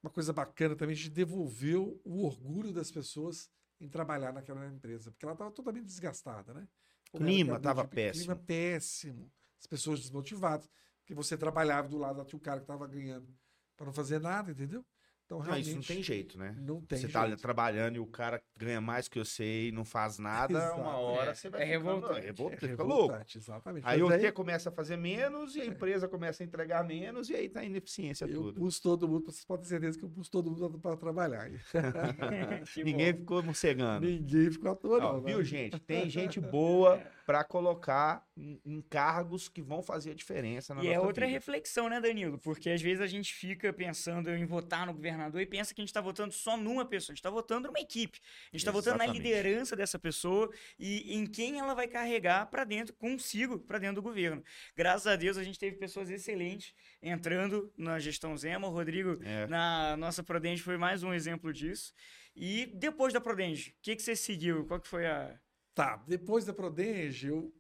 Uma coisa bacana também, a gente devolveu o orgulho das pessoas em trabalhar naquela empresa, porque ela estava totalmente desgastada, né? Como era Clima criador tava de- péssimo. Clima péssimo. As pessoas desmotivadas, porque você trabalhava do lado, tinha o cara que estava ganhando para não fazer nada, entendeu? Então, Não, realmente, isso não tem jeito, né? não tem você tá jeito. trabalhando e o cara ganha mais que você e não faz nada, Exato. uma hora É, você vai é ficando- revoltante. é revolta- É fica louco. revoltante, Exatamente. Aí Mas você começa a fazer menos e a empresa começa a entregar menos e aí tá a ineficiência Eu tudo. pus todo mundo, vocês podem ter certeza que eu pus todo mundo para trabalhar. Ninguém bom. ficou morcegando. Ninguém ficou à toa, Ó, não. viu, né? gente? Tem gente boa para colocar em, em cargos que vão fazer a diferença na E nossa é outra vida. reflexão, né, Danilo? Porque às vezes a gente fica pensando em votar no governador e pensa que a gente está votando só numa pessoa. A gente está votando numa equipe. A gente está votando na liderança dessa pessoa e em quem ela vai carregar para dentro, consigo, para dentro do governo. Graças a Deus a gente teve pessoas excelentes entrando na gestão Zema. O Rodrigo, É. na nossa Prodenge, foi mais um exemplo disso. E depois da Prodenge, o que, que você seguiu? Qual que foi a... Tá, depois da Prodenge, eu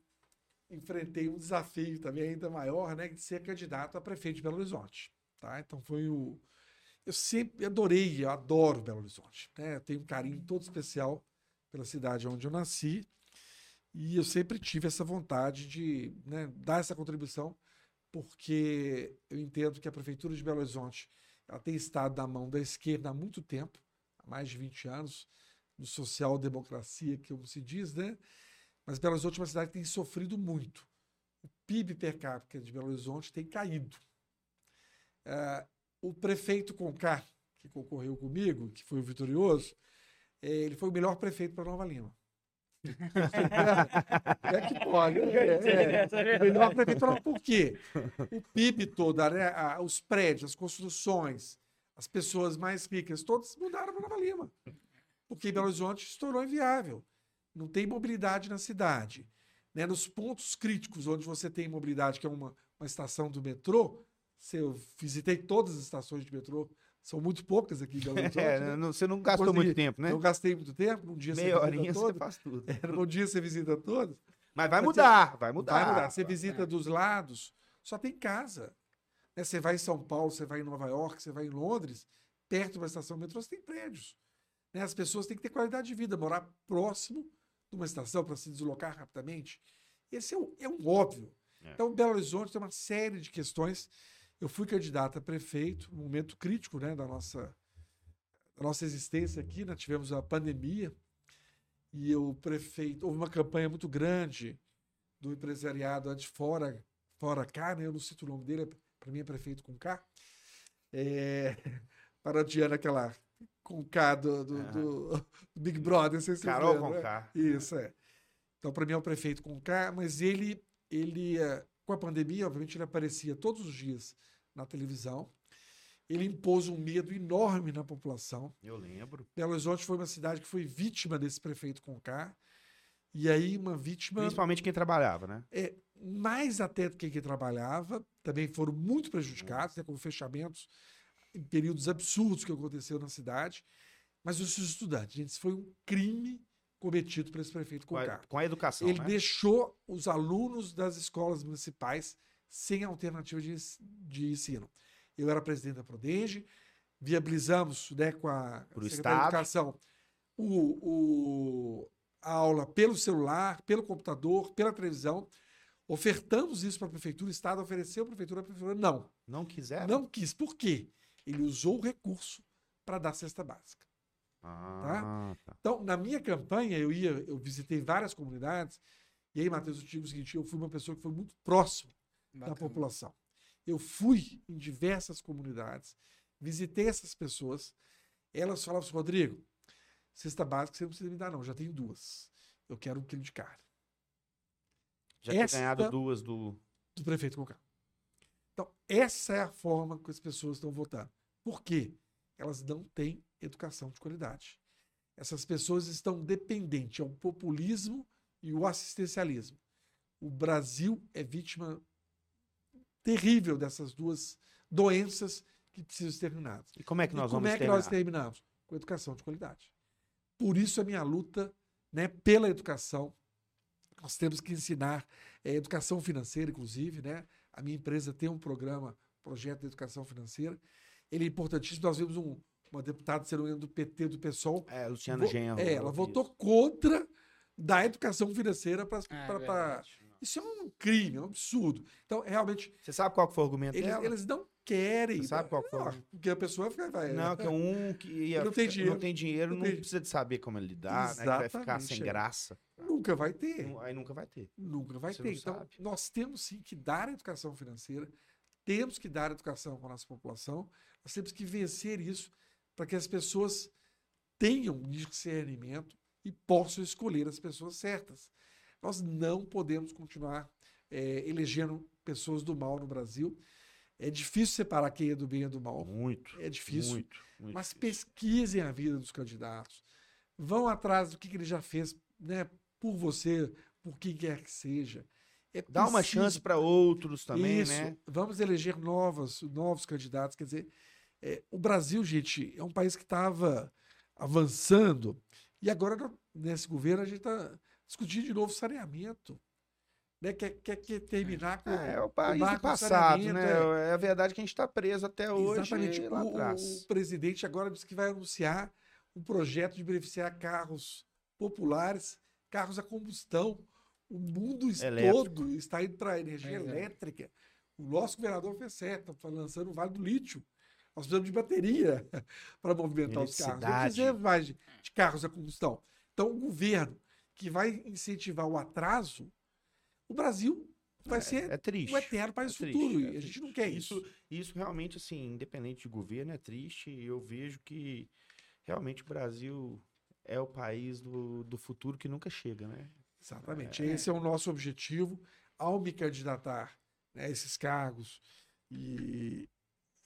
enfrentei um desafio também ainda maior, né, de ser candidato a prefeito de Belo Horizonte, tá? Então foi o eu sempre adorei, eu adoro Belo Horizonte, né? Eu tenho um carinho todo especial pela cidade onde eu nasci e eu sempre tive essa vontade de né, dar essa contribuição porque eu entendo que a prefeitura de Belo Horizonte ela tem estado na mão da esquerda há muito tempo, há mais de 20 anos, do social-democracia, que se diz, né? Mas Belo Horizonte é uma cidade que tem sofrido muito. O PIB per capita de Belo Horizonte tem caído. Ah, o prefeito Conká, que concorreu comigo, que foi o vitorioso, eh, ele foi o melhor prefeito para Nova Lima. é que pode. É, é. O melhor prefeito para Nova Por quê? O PIB todo, a- os prédios, as construções, as pessoas mais ricas, todas mudaram para Nova Lima. Porque Belo Horizonte se tornou inviável. Não tem mobilidade na cidade. Né? Nos pontos críticos onde você tem mobilidade, que é uma, uma estação do metrô, se eu visitei todas as estações de metrô, são muito poucas aqui em Belo Horizonte. É, né? não- você não gastou Consegui. muito tempo, né? Não gastei muito tempo, num dia Meia você horinha você faz tudo. É, num dia você visita todas. Mas vai mudar, vai mudar. Vai mudar. Você visita dos lados, só tem casa. Né? Você vai em São Paulo, você vai em Nova York, você vai em Londres, perto de uma estação de metrô, você tem prédios. Né? As pessoas têm que ter qualidade de vida, morar próximo de uma estação para se deslocar rapidamente. Esse é um, é um óbvio. É. Então, Belo Horizonte tem uma série de questões. Eu fui candidato a prefeito, um momento crítico né, da, nossa, da nossa existência aqui. Nós tivemos a pandemia e o prefeito. Houve uma campanha muito grande do empresariado de fora, fora cá, né? Eu não cito o nome dele, para mim é prefeito com K. É, parodiando aquela com K do, do, Aham. do Big Brother, se Carol lembram, né? Conká. Isso, é. Então, para mim é o prefeito com K, mas ele, ele eh, com a pandemia, obviamente, ele aparecia todos os dias na televisão. Ele impôs um medo enorme na população. Eu lembro. Belo Horizonte foi uma cidade que foi vítima desse prefeito com K. E aí, uma vítima Principalmente quem trabalhava, né? é, mais até do que quem trabalhava, também foram muito prejudicados, né, com fechamentos em períodos absurdos que aconteceu na cidade. Mas os estudantes, gente, isso foi um crime cometido por esse prefeito Com a, com a educação, Ele né? deixou os alunos das escolas municipais sem alternativa de, de ensino. Eu era presidente da Prodenge, viabilizamos né, com a Pro Secretaria de Educação o, o- a aula pelo celular, pelo computador, pela televisão. Ofertamos isso para a prefeitura, o Estado ofereceu, a prefeitura, a prefeitura não. Não quiseram? Não quis. Por quê? Ele usou o recurso para dar cesta básica. Ah, tá. Então, na minha campanha, eu ia, eu visitei várias comunidades, e aí, Matheus, eu digo o seguinte: eu fui uma pessoa que foi muito próximo da Bacana. população. Eu fui em diversas comunidades, visitei essas pessoas, elas falavam assim, Rodrigo, cesta básica você não precisa me dar, não, já tenho duas. Eu quero um quilo de carne. Já tinha ganhado duas do. do prefeito Conká. Então, essa é a forma que as pessoas estão votando. Por quê? Elas não têm educação de qualidade. Essas pessoas estão dependentes ao populismo e o assistencialismo. O Brasil é vítima terrível dessas duas doenças que precisam ser terminadas. E como é que nós e como vamos é que terminar? nós terminamos? Com educação de qualidade. Por isso a minha luta né, pela educação. Nós temos que ensinar é, educação financeira, inclusive. Né? A minha empresa tem um programa, projeto de educação financeira. Ele é importantíssimo. Nós vimos um, uma deputada, se não me engano, do PT, do PSOL. É, Luciano vo- Genro. é, ela votou isso. contra dar educação financeira para. É para verdade. Isso é um crime, é um absurdo. Então, realmente, Você sabe qual que foi o argumento eles, dela? eles não querem. Você sabe qual que foi? Não, Porque a pessoa fica. Vai, Não, que é um que ia Não tem dinheiro. não tem dinheiro, Não não tem- precisa de saber como ele lidar, né? Que vai ficar sem é. graça. Nunca vai ter. Aí nunca vai ter. Nunca vai Você ter. Então, sabe. nós temos sim que dar educação financeira, temos que dar educação para a nossa população, nós temos que vencer isso para que as pessoas tenham discernimento e possam escolher as pessoas certas. Nós não podemos continuar é, elegendo pessoas do mal no Brasil. É difícil separar quem é do bem e do mal. Muito. É difícil. Muito. muito Mas difícil. pesquisem a vida dos candidatos. Vão atrás do que, que ele já fez né, por você, por quem quer que seja. É Dá uma chance para outros também, Isso. né? Vamos eleger novos, novos candidatos. Quer dizer, é, o Brasil, gente, é um país que estava avançando e agora, nesse governo, a gente está discutindo de novo saneamento. Né? Quer, quer, quer terminar com. É, é o país do marco passado, né? É. a verdade que a gente está preso até hoje Exatamente. lá O, atrás. o presidente agora disse que vai anunciar um projeto de beneficiar carros populares, carros a combustão. O mundo Elétrico. todo está indo para a energia Exato. elétrica. O nosso governador fez certo, está lançando o Vale do Lítio. Nós precisamos de bateria para movimentar os carros. Não precisamos mais de, de carros a combustão. Então, o governo que vai incentivar o atraso, o Brasil vai ser É triste. um eterno país é triste, futuro. é e a triste. gente não quer isso. Isso realmente, assim, independente de governo, é triste. E eu vejo que realmente o Brasil é o país do, do futuro que nunca chega, né? Exatamente. Esse é o nosso objetivo ao me candidatar né, a esses cargos. E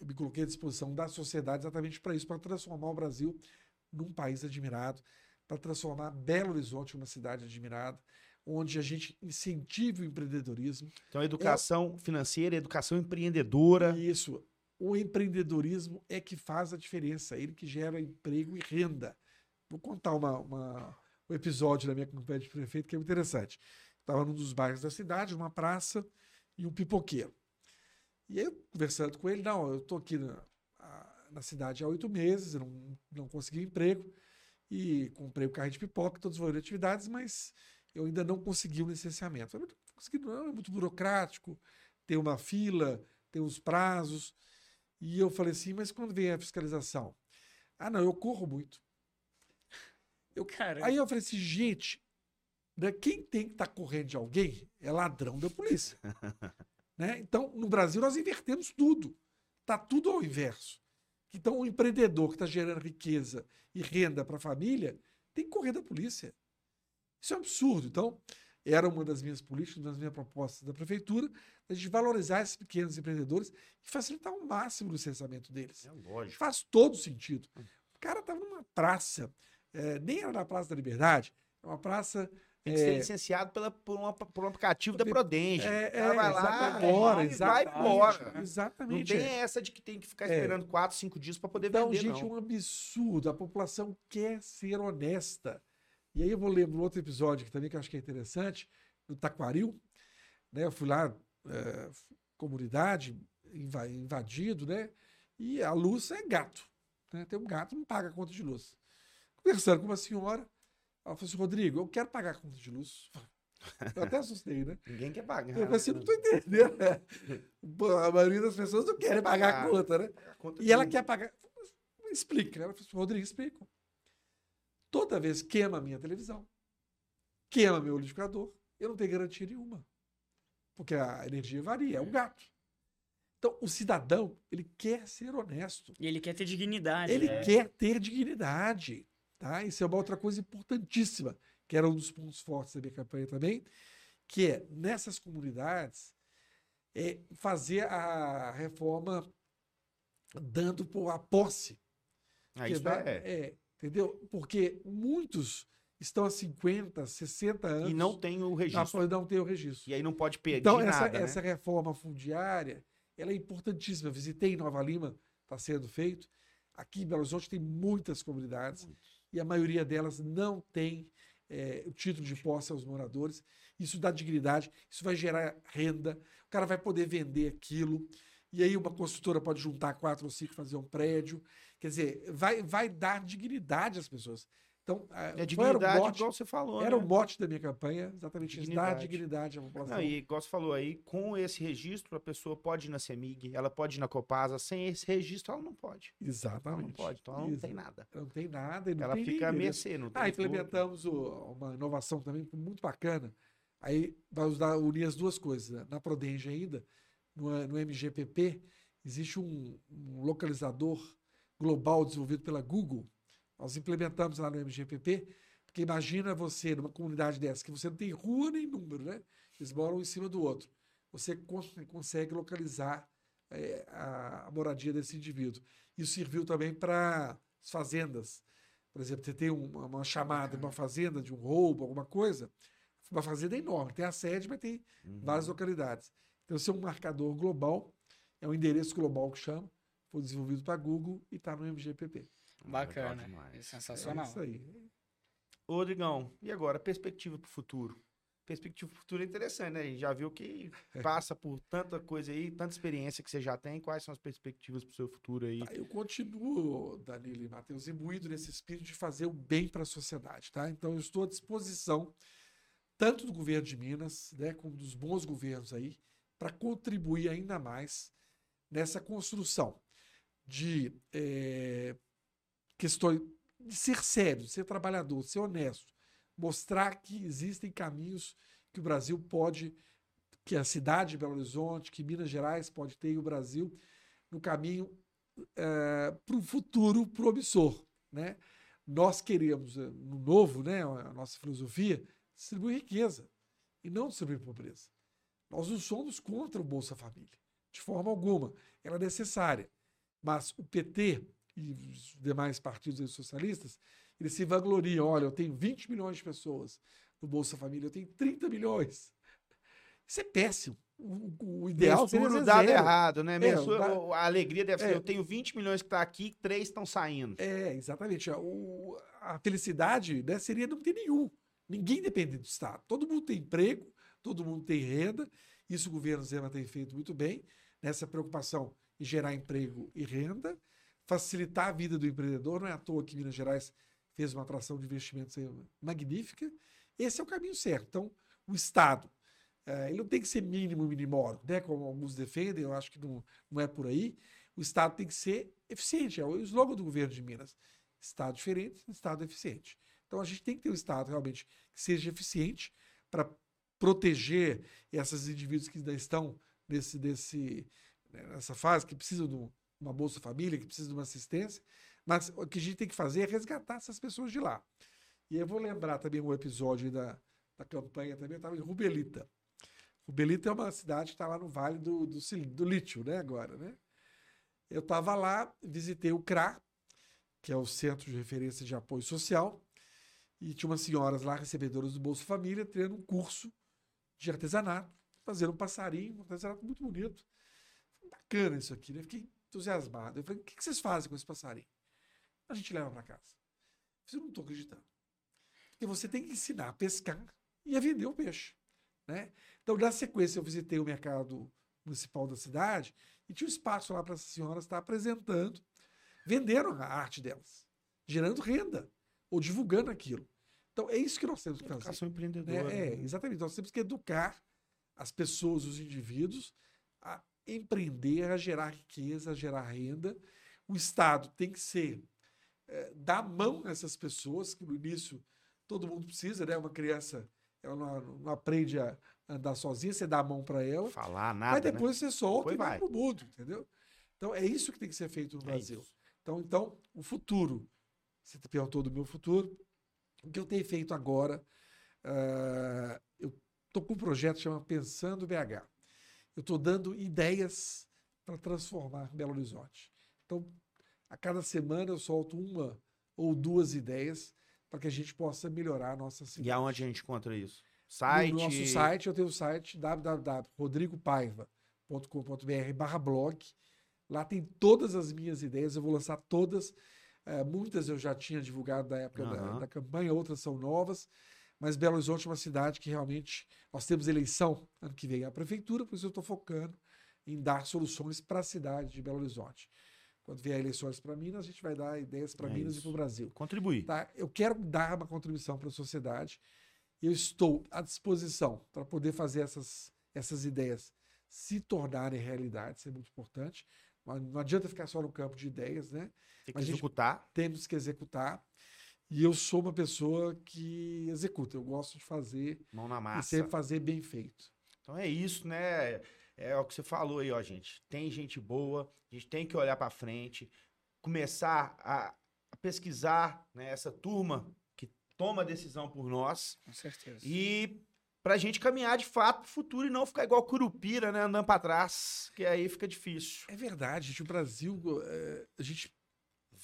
eu me coloquei à disposição da sociedade exatamente para isso, para transformar o Brasil num país admirado, para transformar Belo Horizonte numa cidade admirada, onde a gente incentive o empreendedorismo. Então, educação financeira, educação empreendedora. Isso, o empreendedorismo é que faz a diferença, ele que gera emprego e renda. Vou contar uma, uma- um episódio da minha campanha de prefeito que é muito interessante. Estava num dos bairros da cidade, numa praça, e um pipoqueiro. E aí, eu, conversando com ele, não, eu estou aqui na, na cidade há oito meses, eu não, não consegui emprego, e comprei o carro de pipoca, estou desenvolvendo atividades, mas eu ainda não consegui o licenciamento. Eu não é muito burocrático, tem uma fila, tem os prazos. E eu falei assim, mas quando vem a fiscalização? Ah, não, eu corro muito. Cara, Aí eu falei assim, gente, né, quem tem que estar correndo de alguém é ladrão da polícia. né? Então, no Brasil, nós invertemos tudo. Está tudo ao inverso. Então, o empreendedor que está gerando riqueza e renda para a família tem que correr da polícia. Isso é um absurdo. Então, era uma das minhas políticas, uma das minhas propostas da prefeitura, a gente valorizar esses pequenos empreendedores e facilitar ao máximo o licenciamento deles. É lógico. Faz todo sentido. O cara estava numa praça, eh, nem era na Praça da Liberdade, é uma praça. Tem que ser eh, licenciado pela, por, uma- por um aplicativo da Prodenge. é, é, vai lá, agora, vai exatamente, embora. Não Exatamente. tem essa de que tem que ficar É. esperando quatro, cinco dias para poder Então, vender, gente, não. um absurdo. A população quer ser honesta. E aí eu vou lembrar um outro episódio que também que eu acho que é interessante, no Taquaril. Né? Eu fui lá, eh, comunidade, inva- invadido, né? E a luz é gato. Né? Tem um gato, não paga a conta de luz. Conversando com uma senhora, ela falou assim, Rodrigo, eu quero pagar a conta de luz. Eu até assustei, né? Ninguém quer pagar. Eu falei assim, não estou entendendo. né? A maioria das pessoas não querem pagar a conta, né? A conta E ela quer pagar. Explica. Ela falou assim, Rodrigo, explica. Toda vez queima a minha televisão, queima meu liquidificador, eu não tenho garantia nenhuma. Porque a energia varia, é um gato. Então, o cidadão, ele quer ser honesto. e ele quer ter dignidade. Ele né? quer ter dignidade. Tá? Isso é uma outra coisa importantíssima, que era um dos pontos fortes da minha campanha também, que é, nessas comunidades, é fazer a reforma dando por a posse. Ah, isso dá- é. é, entendeu? Porque muitos estão há 50, 60 anos E não tem o registro. não tem o registro. E aí não pode pedir Então, essa, nada, né? essa reforma fundiária, ela é importantíssima. Eu visitei em Nova Lima, está sendo feito. Aqui em Belo Horizonte tem muitas comunidades e a maioria delas não tem eh, o título de posse aos moradores. Isso dá dignidade, isso vai gerar renda, o cara vai poder vender aquilo. E aí uma construtora pode juntar quatro ou cinco e fazer um prédio. Quer dizer, vai, vai dar dignidade às pessoas. Então, ah, É qual era o dignidade, mote, igual você falou. era o né? mote da minha campanha, exatamente isso, dar Dignidade. dignidade à população. Não, e igual você falou aí, com esse registro, a pessoa pode ir na CEMIG, ela pode ir na Copasa, sem esse registro ela não pode. Ela Exatamente. não pode, então ela não tem nada. Não tem nada. Não ela tem fica a nem endereço. mercê, não tem Ah, implementamos o- uma inovação também muito bacana. Aí vai usar, unir as duas coisas. né? Na Prodenge ainda, no, no MGPP, existe um, um localizador global desenvolvido pela Google. Nós implementamos lá no MGPP, Porque imagina você numa comunidade dessa, que você não tem rua nem número, né? Eles moram em cima do outro. Você cons- consegue localizar é, a, a moradia desse indivíduo. Isso serviu também para as fazendas. Por exemplo, você tem uma, uma chamada de uma fazenda, de um roubo, alguma coisa. Uma fazenda enorme, tem a sede, mas tem Uhum. várias localidades. Então, isso é um marcador global, é um endereço global que chama, foi desenvolvido para Google e está no MGPP. Bacana. É É sensacional. isso aí. Ô, Rodrigão, e agora, perspectiva para o futuro? Perspectiva para o futuro é interessante, né? A gente já viu que passa por tanta coisa aí, tanta experiência que você já tem. Quais são as perspectivas para o seu futuro aí? Tá, Eu continuo, Danilo e Matheus, imbuído nesse espírito de fazer o bem para a sociedade, tá? Então, eu estou à disposição, tanto do governo de Minas, né, como dos bons governos aí, para contribuir ainda mais nessa construção de eh, questões de ser sério, de ser trabalhador, de ser honesto, mostrar que existem caminhos que o Brasil pode, que a cidade de Belo Horizonte, que Minas Gerais pode ter e o Brasil no caminho para um futuro promissor, né? Nós queremos, eh, no novo, né, a nossa filosofia, distribuir riqueza e não distribuir pobreza. Nós não somos contra o Bolsa Família, de forma alguma. Ela é necessária. Mas o PT e os demais partidos socialistas, eles se vangloriam. Olha, eu tenho 20 milhões de pessoas no Bolsa Família, eu tenho 30 milhões. Isso é péssimo. O, o- ideal seria ser dado zero. errado, né? Mensura- o- A alegria deve ser, É. eu tenho 20 milhões que tá aqui, três estão saindo. É, exatamente. O- a felicidade né, seria não ter nenhum. Ninguém depende do Estado. Todo mundo tem emprego, todo mundo tem renda. Isso o governo Zema tem feito muito bem, nessa preocupação em gerar emprego e renda, facilitar a vida do empreendedor. Não é à toa que Minas Gerais fez uma atração de investimentos magnífica. Esse é o caminho certo. Então, o Estado, eh, ele não tem que ser mínimo minimório, né, como alguns defendem, eu acho que não, não é por aí. O Estado tem que ser eficiente. É o slogan do governo de Minas. Estado diferente, Estado eficiente. Então a gente tem que ter um Estado realmente que seja eficiente para proteger esses indivíduos que ainda estão nesse, desse, né, nessa fase, que precisam um- uma Bolsa Família, que precisam de uma assistência. Mas o que a gente tem que fazer é resgatar essas pessoas de lá. E eu vou lembrar também um episódio da, da campanha também, eu estava em Rubelita. Rubelita é uma cidade que está lá no Vale do, do, do Lítio, né, agora, né? Eu estava lá, visitei o CRA, que é o Centro de Referência de Apoio Social, e tinha umas senhoras lá, recebedoras do Bolsa Família, tendo um curso de artesanato, fazendo um passarinho, um artesanato muito bonito. Bacana isso aqui, né? Fiquei entusiasmado. Eu falei, o que que vocês fazem com esse passarinho? A gente leva para casa. Eu falei, não estou acreditando. Porque você tem que ensinar a pescar e a vender o peixe, né? Então, na sequência, eu visitei o mercado municipal da cidade e tinha um espaço lá para essas senhoras estar apresentando, vendendo a arte delas, gerando renda ou divulgando aquilo. Então, é isso que nós temos que fazer. Educação empreendedora. É, né? exatamente. Nós temos que educar as pessoas, os indivíduos, a empreender, a gerar riqueza, a gerar renda. O Estado tem que ser, eh, dar mão a essas pessoas, que no início todo mundo precisa, né? Uma criança, ela não, não aprende a andar sozinha, você dá a mão para ela, Falar nada, mas né? depois você solta Depois e vai vai. para o mundo, entendeu? Então, é isso que tem que ser feito no É Brasil. isso. Então, então, o futuro, você perguntou do meu futuro, o que eu tenho feito agora, ah, eu estou com um projeto que chama Pensando BH. Eu estou dando ideias para transformar Belo Horizonte. Então, a cada semana eu solto uma ou duas ideias para que a gente possa melhorar a nossa cidade. E aonde a gente encontra isso? Site? No nosso site, eu tenho o site www.rodrigopaiva.com.br barra blog. Lá tem todas as minhas ideias, eu vou lançar todas. Eh, muitas eu já tinha divulgado da época da, Aham. da campanha, outras são novas. Mas Belo Horizonte é uma cidade que realmente nós temos eleição ano que vem a prefeitura, por isso eu estou focando em dar soluções para a cidade de Belo Horizonte. Quando vier eleições para Minas, a gente vai dar ideias para É Minas e isso. para o Brasil Contribuir. tá? Eu quero dar uma contribuição para a sociedade. Eu estou à disposição para poder fazer essas, essas ideias se tornarem realidade, isso é muito importante. Não adianta ficar só no campo de ideias, né? Tem que gente- executar. Temos que executar. E eu sou uma pessoa que executa. Eu gosto de fazer Mão na e massa. sempre fazer bem feito. Então é isso, né? É o que você falou aí, ó, gente. Tem gente boa, a gente tem que olhar pra frente, começar a, a pesquisar, né? Essa turma que toma a decisão por nós. Com certeza. E pra gente caminhar de fato pro futuro e não ficar igual Curupira, né? Andando pra trás, que aí fica difícil. É verdade, gente, o Brasil, é, a gente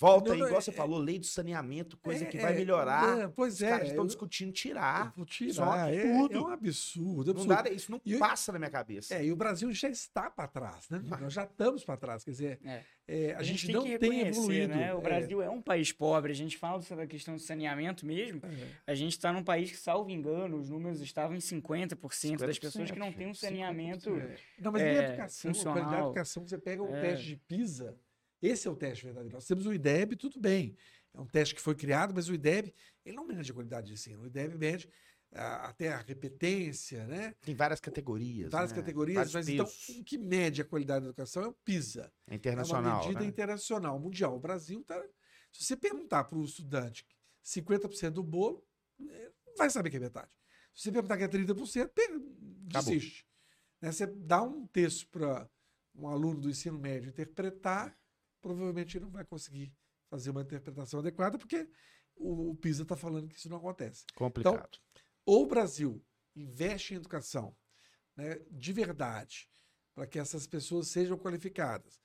Volta Não, aí, não, igual é- você falou, lei do saneamento, coisa É, que vai é, melhorar. é, pois Os é, caras estão discutindo tirar. vou tirar, é, tudo. é um absurdo, Não absurdo. dá, isso não E- passa na minha cabeça. É, e o Brasil já está para trás, né? Nós já estamos para trás, quer dizer, É. é, a, gente, tem não tem reconhecer, evoluído. Né? O é, Brasil é. um país pobre. A gente fala sobre a questão do saneamento mesmo. é. A gente está num país que, salvo engano, os números estavam em 50%, das 50%, pessoas que não têm um saneamento. É. Não, mas nem é, a educação, a funcional. qualidade da educação, você pega o É. teste de PISA, esse é o teste verdadeiro. Nós temos o IDEB, tudo bem. É um teste que foi criado, mas o IDEB, ele não mede a qualidade de ensino. O IDEB mede ah, até a repetência, né? Tem várias categorias. Várias né? categorias, Vários mas então pesos. o que mede a qualidade da educação é o PISA. É É internacional. uma medida né? internacional, mundial. O Brasil tá. Se você perguntar para o estudante 50% do bolo, eh, vai saber que é metade. Se você perguntar que é 30%, per- desiste. Né? Você dá um texto para um aluno do ensino médio interpretar, provavelmente não vai conseguir fazer uma interpretação adequada, porque o, o PISA está falando que isso não acontece. Complicado. Ou o Brasil investe em educação né, de verdade, para que essas pessoas sejam qualificadas,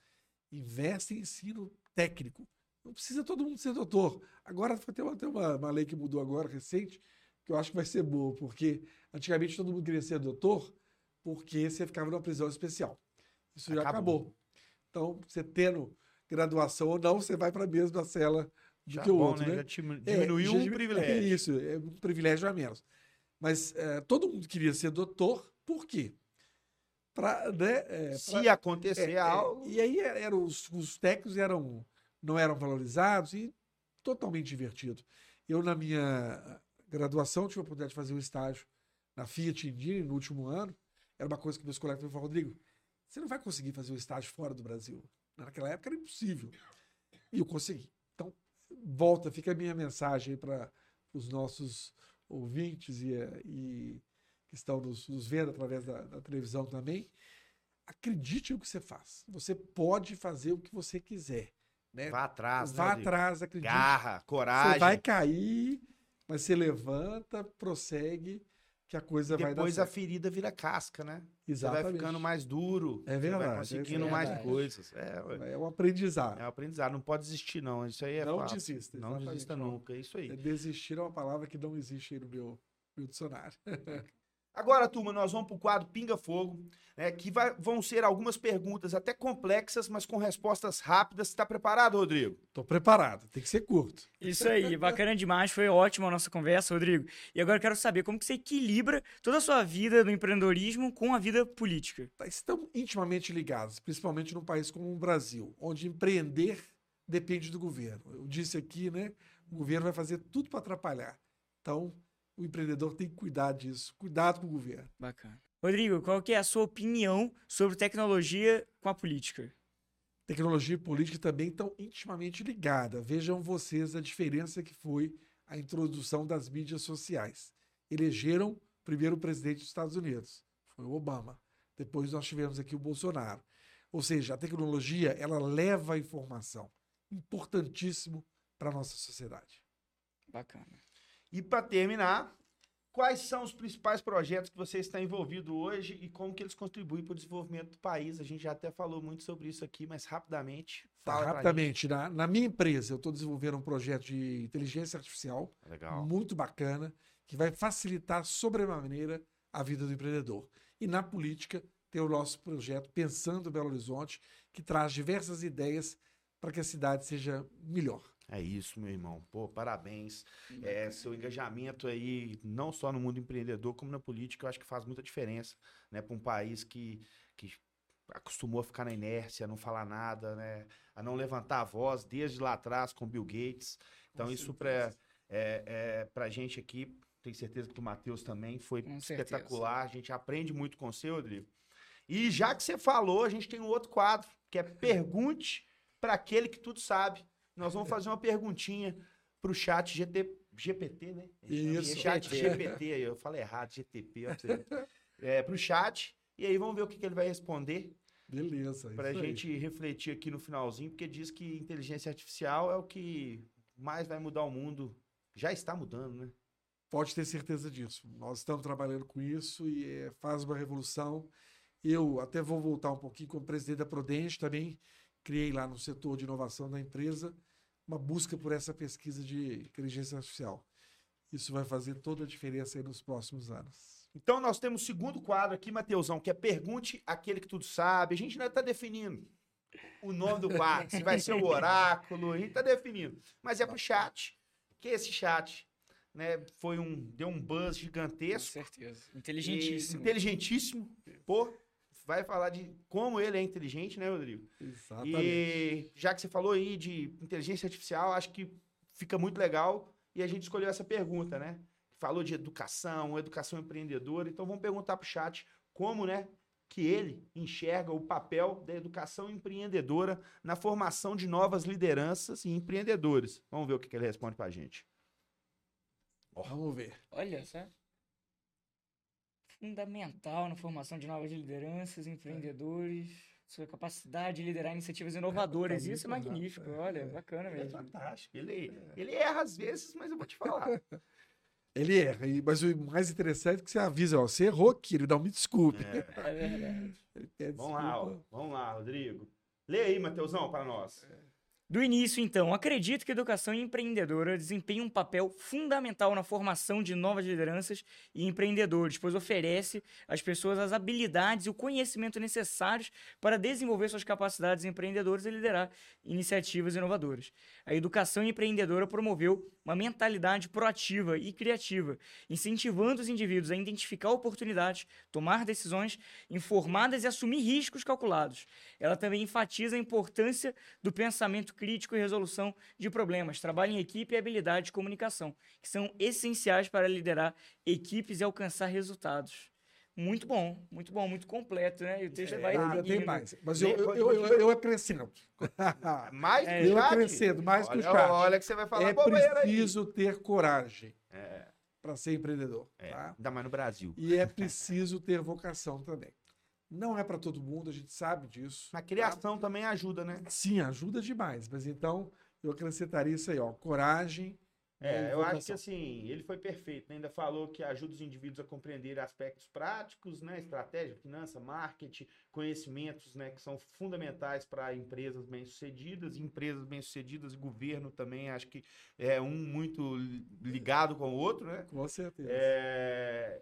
investe em ensino técnico. Não precisa todo mundo ser doutor. Agora tem uma, tem uma, uma lei que mudou agora, recente, que eu acho que vai ser boa, porque antigamente todo mundo queria ser doutor porque você ficava numa prisão especial. Isso já Acabou. acabou. Então, você tendo graduação ou não, você vai para a mesma cela do Já que o bom, outro, né? né? Já É, diminuiu já um privilégio. É isso, é um privilégio a menos. Mas é, todo mundo queria ser doutor, por quê? Pra, né, é, Se pra- acontecer é, é, algo. e aí eram, os, os técnicos eram, não eram valorizados e totalmente divertido. Eu, na minha graduação, tive a oportunidade de fazer um estágio na Fiat Indy no último ano. Era uma coisa que meus colegas me falaram, Rodrigo, você não vai conseguir fazer um estágio fora do Brasil. Naquela época era impossível. E eu consegui. Então, volta, fica a minha mensagem para os nossos ouvintes e, e que estão nos, nos vendo através da, da televisão também. Acredite no que você faz. Você pode fazer o que você quiser. Né? Vá atrás, né, Vá Rodrigo? atrás, acredite. Garra, coragem. Você vai cair, mas você levanta, prossegue, que a coisa vai dar Depois a certo. ferida vira casca, né? Você Exatamente. vai ficando mais duro. É Você verdade, vai é conseguindo mais verdade. coisas. É. É um aprendizado. é um aprendizado. Não pode desistir, não. Isso aí é não fato. desista. Não desista nunca. É isso aí. É, Desistir é uma palavra que não existe aí no meu, meu dicionário. Agora, turma, nós vamos pro quadro Pinga Fogo, né, que vai- vão ser algumas perguntas até complexas, mas com respostas rápidas. Está preparado, Rodrigo? Estou preparado, tem que ser curto. Isso aí, bacana demais, foi ótima a nossa conversa, Rodrigo. E agora eu quero saber como que você equilibra toda a sua vida no empreendedorismo com a vida política. Estão intimamente ligados, principalmente num país como o Brasil, onde empreender depende do governo. Eu disse aqui, né? O governo vai fazer tudo para atrapalhar. Então, o empreendedor tem que cuidar disso. Cuidado com o governo. Bacana. Rodrigo, qual que é a sua opinião sobre tecnologia com a política? Tecnologia e política também estão intimamente ligadas. Vejam vocês a diferença que foi a introdução das mídias sociais. Elegeram o primeiro presidente dos Estados Unidos, foi o Obama. Depois nós tivemos aqui o Bolsonaro. Ou seja, a tecnologia ela leva a informação, importantíssimo para a nossa sociedade. Bacana. E para terminar, quais são os principais projetos que você está envolvido hoje e como que eles contribuem para o desenvolvimento do país? A gente já até falou muito sobre isso aqui, mas rapidamente. Tá, fala pra rapidamente, na, na minha empresa, eu estou desenvolvendo um projeto de inteligência artificial. Legal. muito bacana, que vai facilitar sobremaneira a vida do empreendedor. E na política, tem o nosso projeto Pensando Belo Horizonte, que traz diversas ideias para que a cidade seja melhor. É isso, meu irmão. Pô, parabéns. É, seu engajamento aí, não só no mundo empreendedor, como na política, eu acho que faz muita diferença, né? Para um país que, que acostumou a ficar na inércia, a não falar nada, né? A não levantar a voz desde lá atrás com Bill Gates. Então, Com isso certeza. para é, é, pra gente aqui, tenho certeza que o Matheus também foi Com certeza. espetacular. A gente aprende muito com você, Rodrigo. E já que você falou, a gente tem um outro quadro, que é Pergunte para aquele que tudo sabe. Nós vamos fazer uma perguntinha pro chat GT, GPT, né? Isso. Chat GPT, eu falei errado, GTP. É, pro chat. E aí vamos ver o que, que ele vai responder Beleza. isso aí. gente refletir aqui no finalzinho, porque diz que inteligência artificial é o que mais vai mudar o mundo Já está mudando, né? Pode ter certeza disso. Nós estamos trabalhando com isso e é, faz uma revolução. Eu até vou voltar um pouquinho como presidente da Prodente também criei lá no setor de inovação da empresa uma busca por essa pesquisa de inteligência artificial. Isso vai fazer toda a diferença aí nos próximos anos. Então nós temos o segundo quadro aqui, Mateusão, que é Pergunte aquele que tudo sabe. A gente ainda está definindo o nome do quadro, se vai ser o oráculo, a gente está definindo. Mas é pro chat, que esse chat né, foi um, deu um buzz Com gigantesco. certeza. e Inteligentíssimo. Inteligentíssimo. Pô, vai falar de como ele é inteligente, né, Rodrigo? Exatamente. E já que você falou aí de inteligência artificial, acho que fica muito legal e a gente escolheu essa pergunta, né? Falou de educação, educação empreendedora, então vamos perguntar pro chat como, né, que ele enxerga o papel da educação empreendedora na formação de novas lideranças e empreendedores. Vamos ver o que, que ele responde pra gente. Vamos ver. Olha só. Fundamental na formação de novas lideranças, empreendedores, sua capacidade de liderar iniciativas inovadoras. tá Isso é magnífico. rápido, Olha, é. bacana Ele é mesmo. fantástico. Ele, ele erra às vezes, mas eu vou te falar. Ele erra, mas o mais interessante é que você avisa, ó, você errou aqui, ele dá me desculpe. É verdade. Ele pede Vamos lá, ó. vamos lá, Rodrigo. Lê aí, Mateusão, para nós. Do início, então, acredito que a educação empreendedora desempenha um papel fundamental na formação de novas lideranças e empreendedores, pois oferece às pessoas as habilidades e o conhecimento necessários para desenvolver suas capacidades empreendedoras e liderar iniciativas inovadoras. A educação empreendedora promoveu uma mentalidade proativa e criativa, incentivando os indivíduos a identificar oportunidades, tomar decisões informadas e assumir riscos calculados. Ela também enfatiza a importância do pensamento crítico e resolução de problemas, trabalho em equipe e habilidade de comunicação, que são essenciais para liderar equipes e alcançar resultados. Muito bom, muito bom, muito completo, né? E o texto vai Eu ainda tem mais. Mas eu, eu, eu, eu, eu acrescento. Mais É, eu acrescento mais que o olha, chat. Olha que você vai falar é preciso ter coragem É, para ser empreendedor. é, tá? ainda mais no Brasil. E é preciso ter vocação também. Não é para todo mundo, a gente sabe disso. Na tá? criação também ajuda, né? Sim, ajuda demais. Mas então eu acrescentaria isso aí, ó. Coragem. É, eu acho que assim, ele foi perfeito, né? Ainda falou que ajuda os indivíduos a compreender aspectos práticos, né? Estratégia, finança, marketing, conhecimentos, né? Que são fundamentais para empresas bem-sucedidas, empresas bem-sucedidas e governo também, acho que é um muito ligado com o outro, né? Com certeza. É,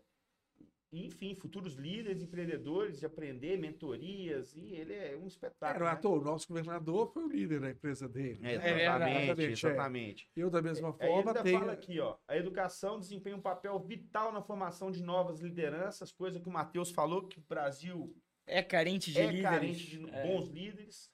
Enfim, futuros líderes, empreendedores, de aprender, mentorias, e ele é um espetáculo. Era né? à toa, o nosso governador foi o líder da empresa dele. É, né? exatamente, Exatamente, é. exatamente. Eu, da mesma Aí ele forma, ainda tenho. fala aqui, ó, a educação desempenha um papel vital na formação de novas lideranças, coisa que o Matheus falou, que o Brasil É carente de é líderes. carente de É. bons líderes,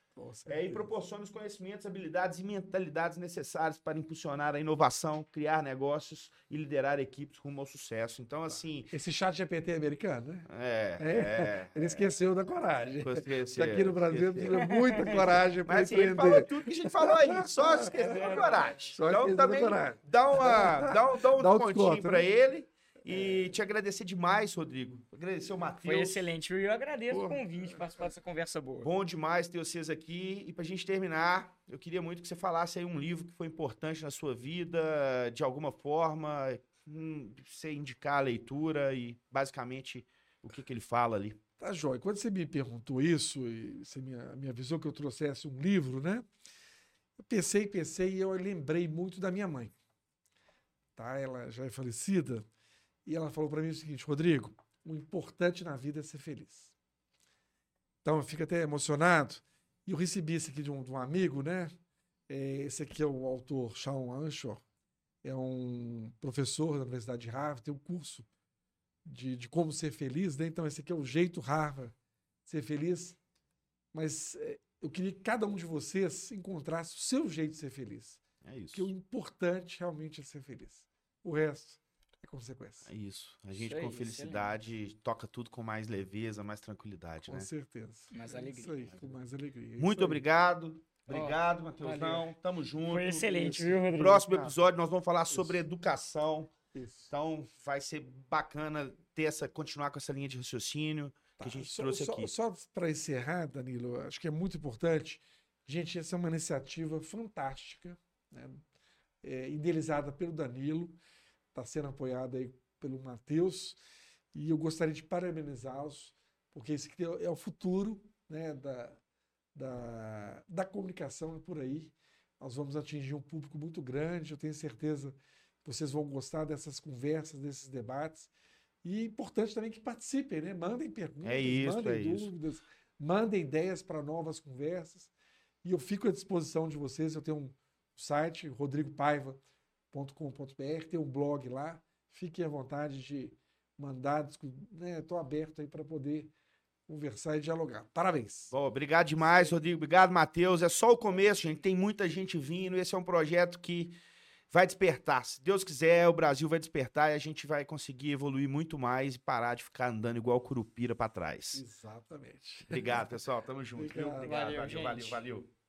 é, e proporciona os conhecimentos, habilidades e mentalidades necessários para impulsionar a inovação, criar negócios e liderar equipes rumo ao sucesso. Então, assim, Esse chat GPT americano, né? é... É, é, Ele esqueceu da coragem. esqueceu, Aqui no Brasil esqueceu. precisa muita coragem para Mas assim, ele falou empreender. tudo que a gente falou aí, só esqueceu da coragem. Só então também coragem. dá, uma, dá, um- dá um Dá um descontinho pra né? ele e te agradecer demais, Rodrigo. Agradecer o Foi Matheus. excelente. viu? Eu agradeço Pô. o convite, participar dessa conversa boa. Bom demais ter vocês aqui. E pra gente terminar, eu queria muito que você falasse aí um livro que foi importante na sua vida, de alguma forma, hum, você indicar a leitura e basicamente o que, que ele fala ali. Tá, Jóia. Quando você me perguntou isso, e você me, me avisou que eu trouxesse um livro, né? Eu pensei, pensei e eu lembrei muito da minha mãe. Tá? Ela já é falecida. E ela falou para mim o seguinte: Rodrigo, o importante na vida é ser feliz. Então eu fico até emocionado. E eu recebi esse aqui de um, de um amigo, né? É, esse aqui é o autor Shawn Anshaw. É um professor da Universidade de Harvard, tem um curso de, de como ser feliz, né? Então, esse aqui é o jeito Harvard ser feliz. Mas é, eu queria que cada um de vocês encontrasse o seu jeito de ser feliz. É isso. Porque o importante realmente é ser feliz. O resto é consequência. É isso. A gente aí, com felicidade toca tudo com mais leveza, mais tranquilidade, Com né? certeza. Mais É alegria. Isso aí, com mais alegria. É Muito isso aí. obrigado. Obrigado, Matheusão. Tamo junto. Foi excelente, isso. viu, Rodrigo? Próximo episódio nós vamos falar sobre educação. Isso. Então vai ser bacana ter essa, continuar com essa linha de raciocínio que a Tá, gente só, trouxe só- aqui. Só para encerrar, Danilo, acho que é muito importante. Gente, essa é uma iniciativa fantástica. né? é, idealizada pelo Danilo, está sendo apoiada aí pelo Matheus, e eu gostaria de parabenizá-los, porque esse aqui é o futuro né, da, da, da comunicação por aí. Nós vamos atingir um público muito grande, eu tenho certeza que vocês vão gostar dessas conversas, desses debates. E importante também que participem, né? Mandem perguntas, É isso, mandem é isso. dúvidas, mandem ideias para novas conversas. E eu fico à disposição de vocês. Eu tenho um site, rodrigopaiva.com.br, tem um blog lá. Fiquem à vontade de mandar, Estou aberto aí para poder conversar e dialogar. Parabéns. Bom, obrigado demais, Rodrigo. Obrigado, Matheus. É só o começo, gente. Tem muita gente vindo. Esse é um projeto que vai despertar. Se Deus quiser, o Brasil vai despertar e a gente vai conseguir evoluir muito mais e parar de ficar andando igual curupira para trás. Exatamente. Obrigado, pessoal. Tamo junto. Obrigado. Obrigado. Valeu, Valeu, valeu, valeu.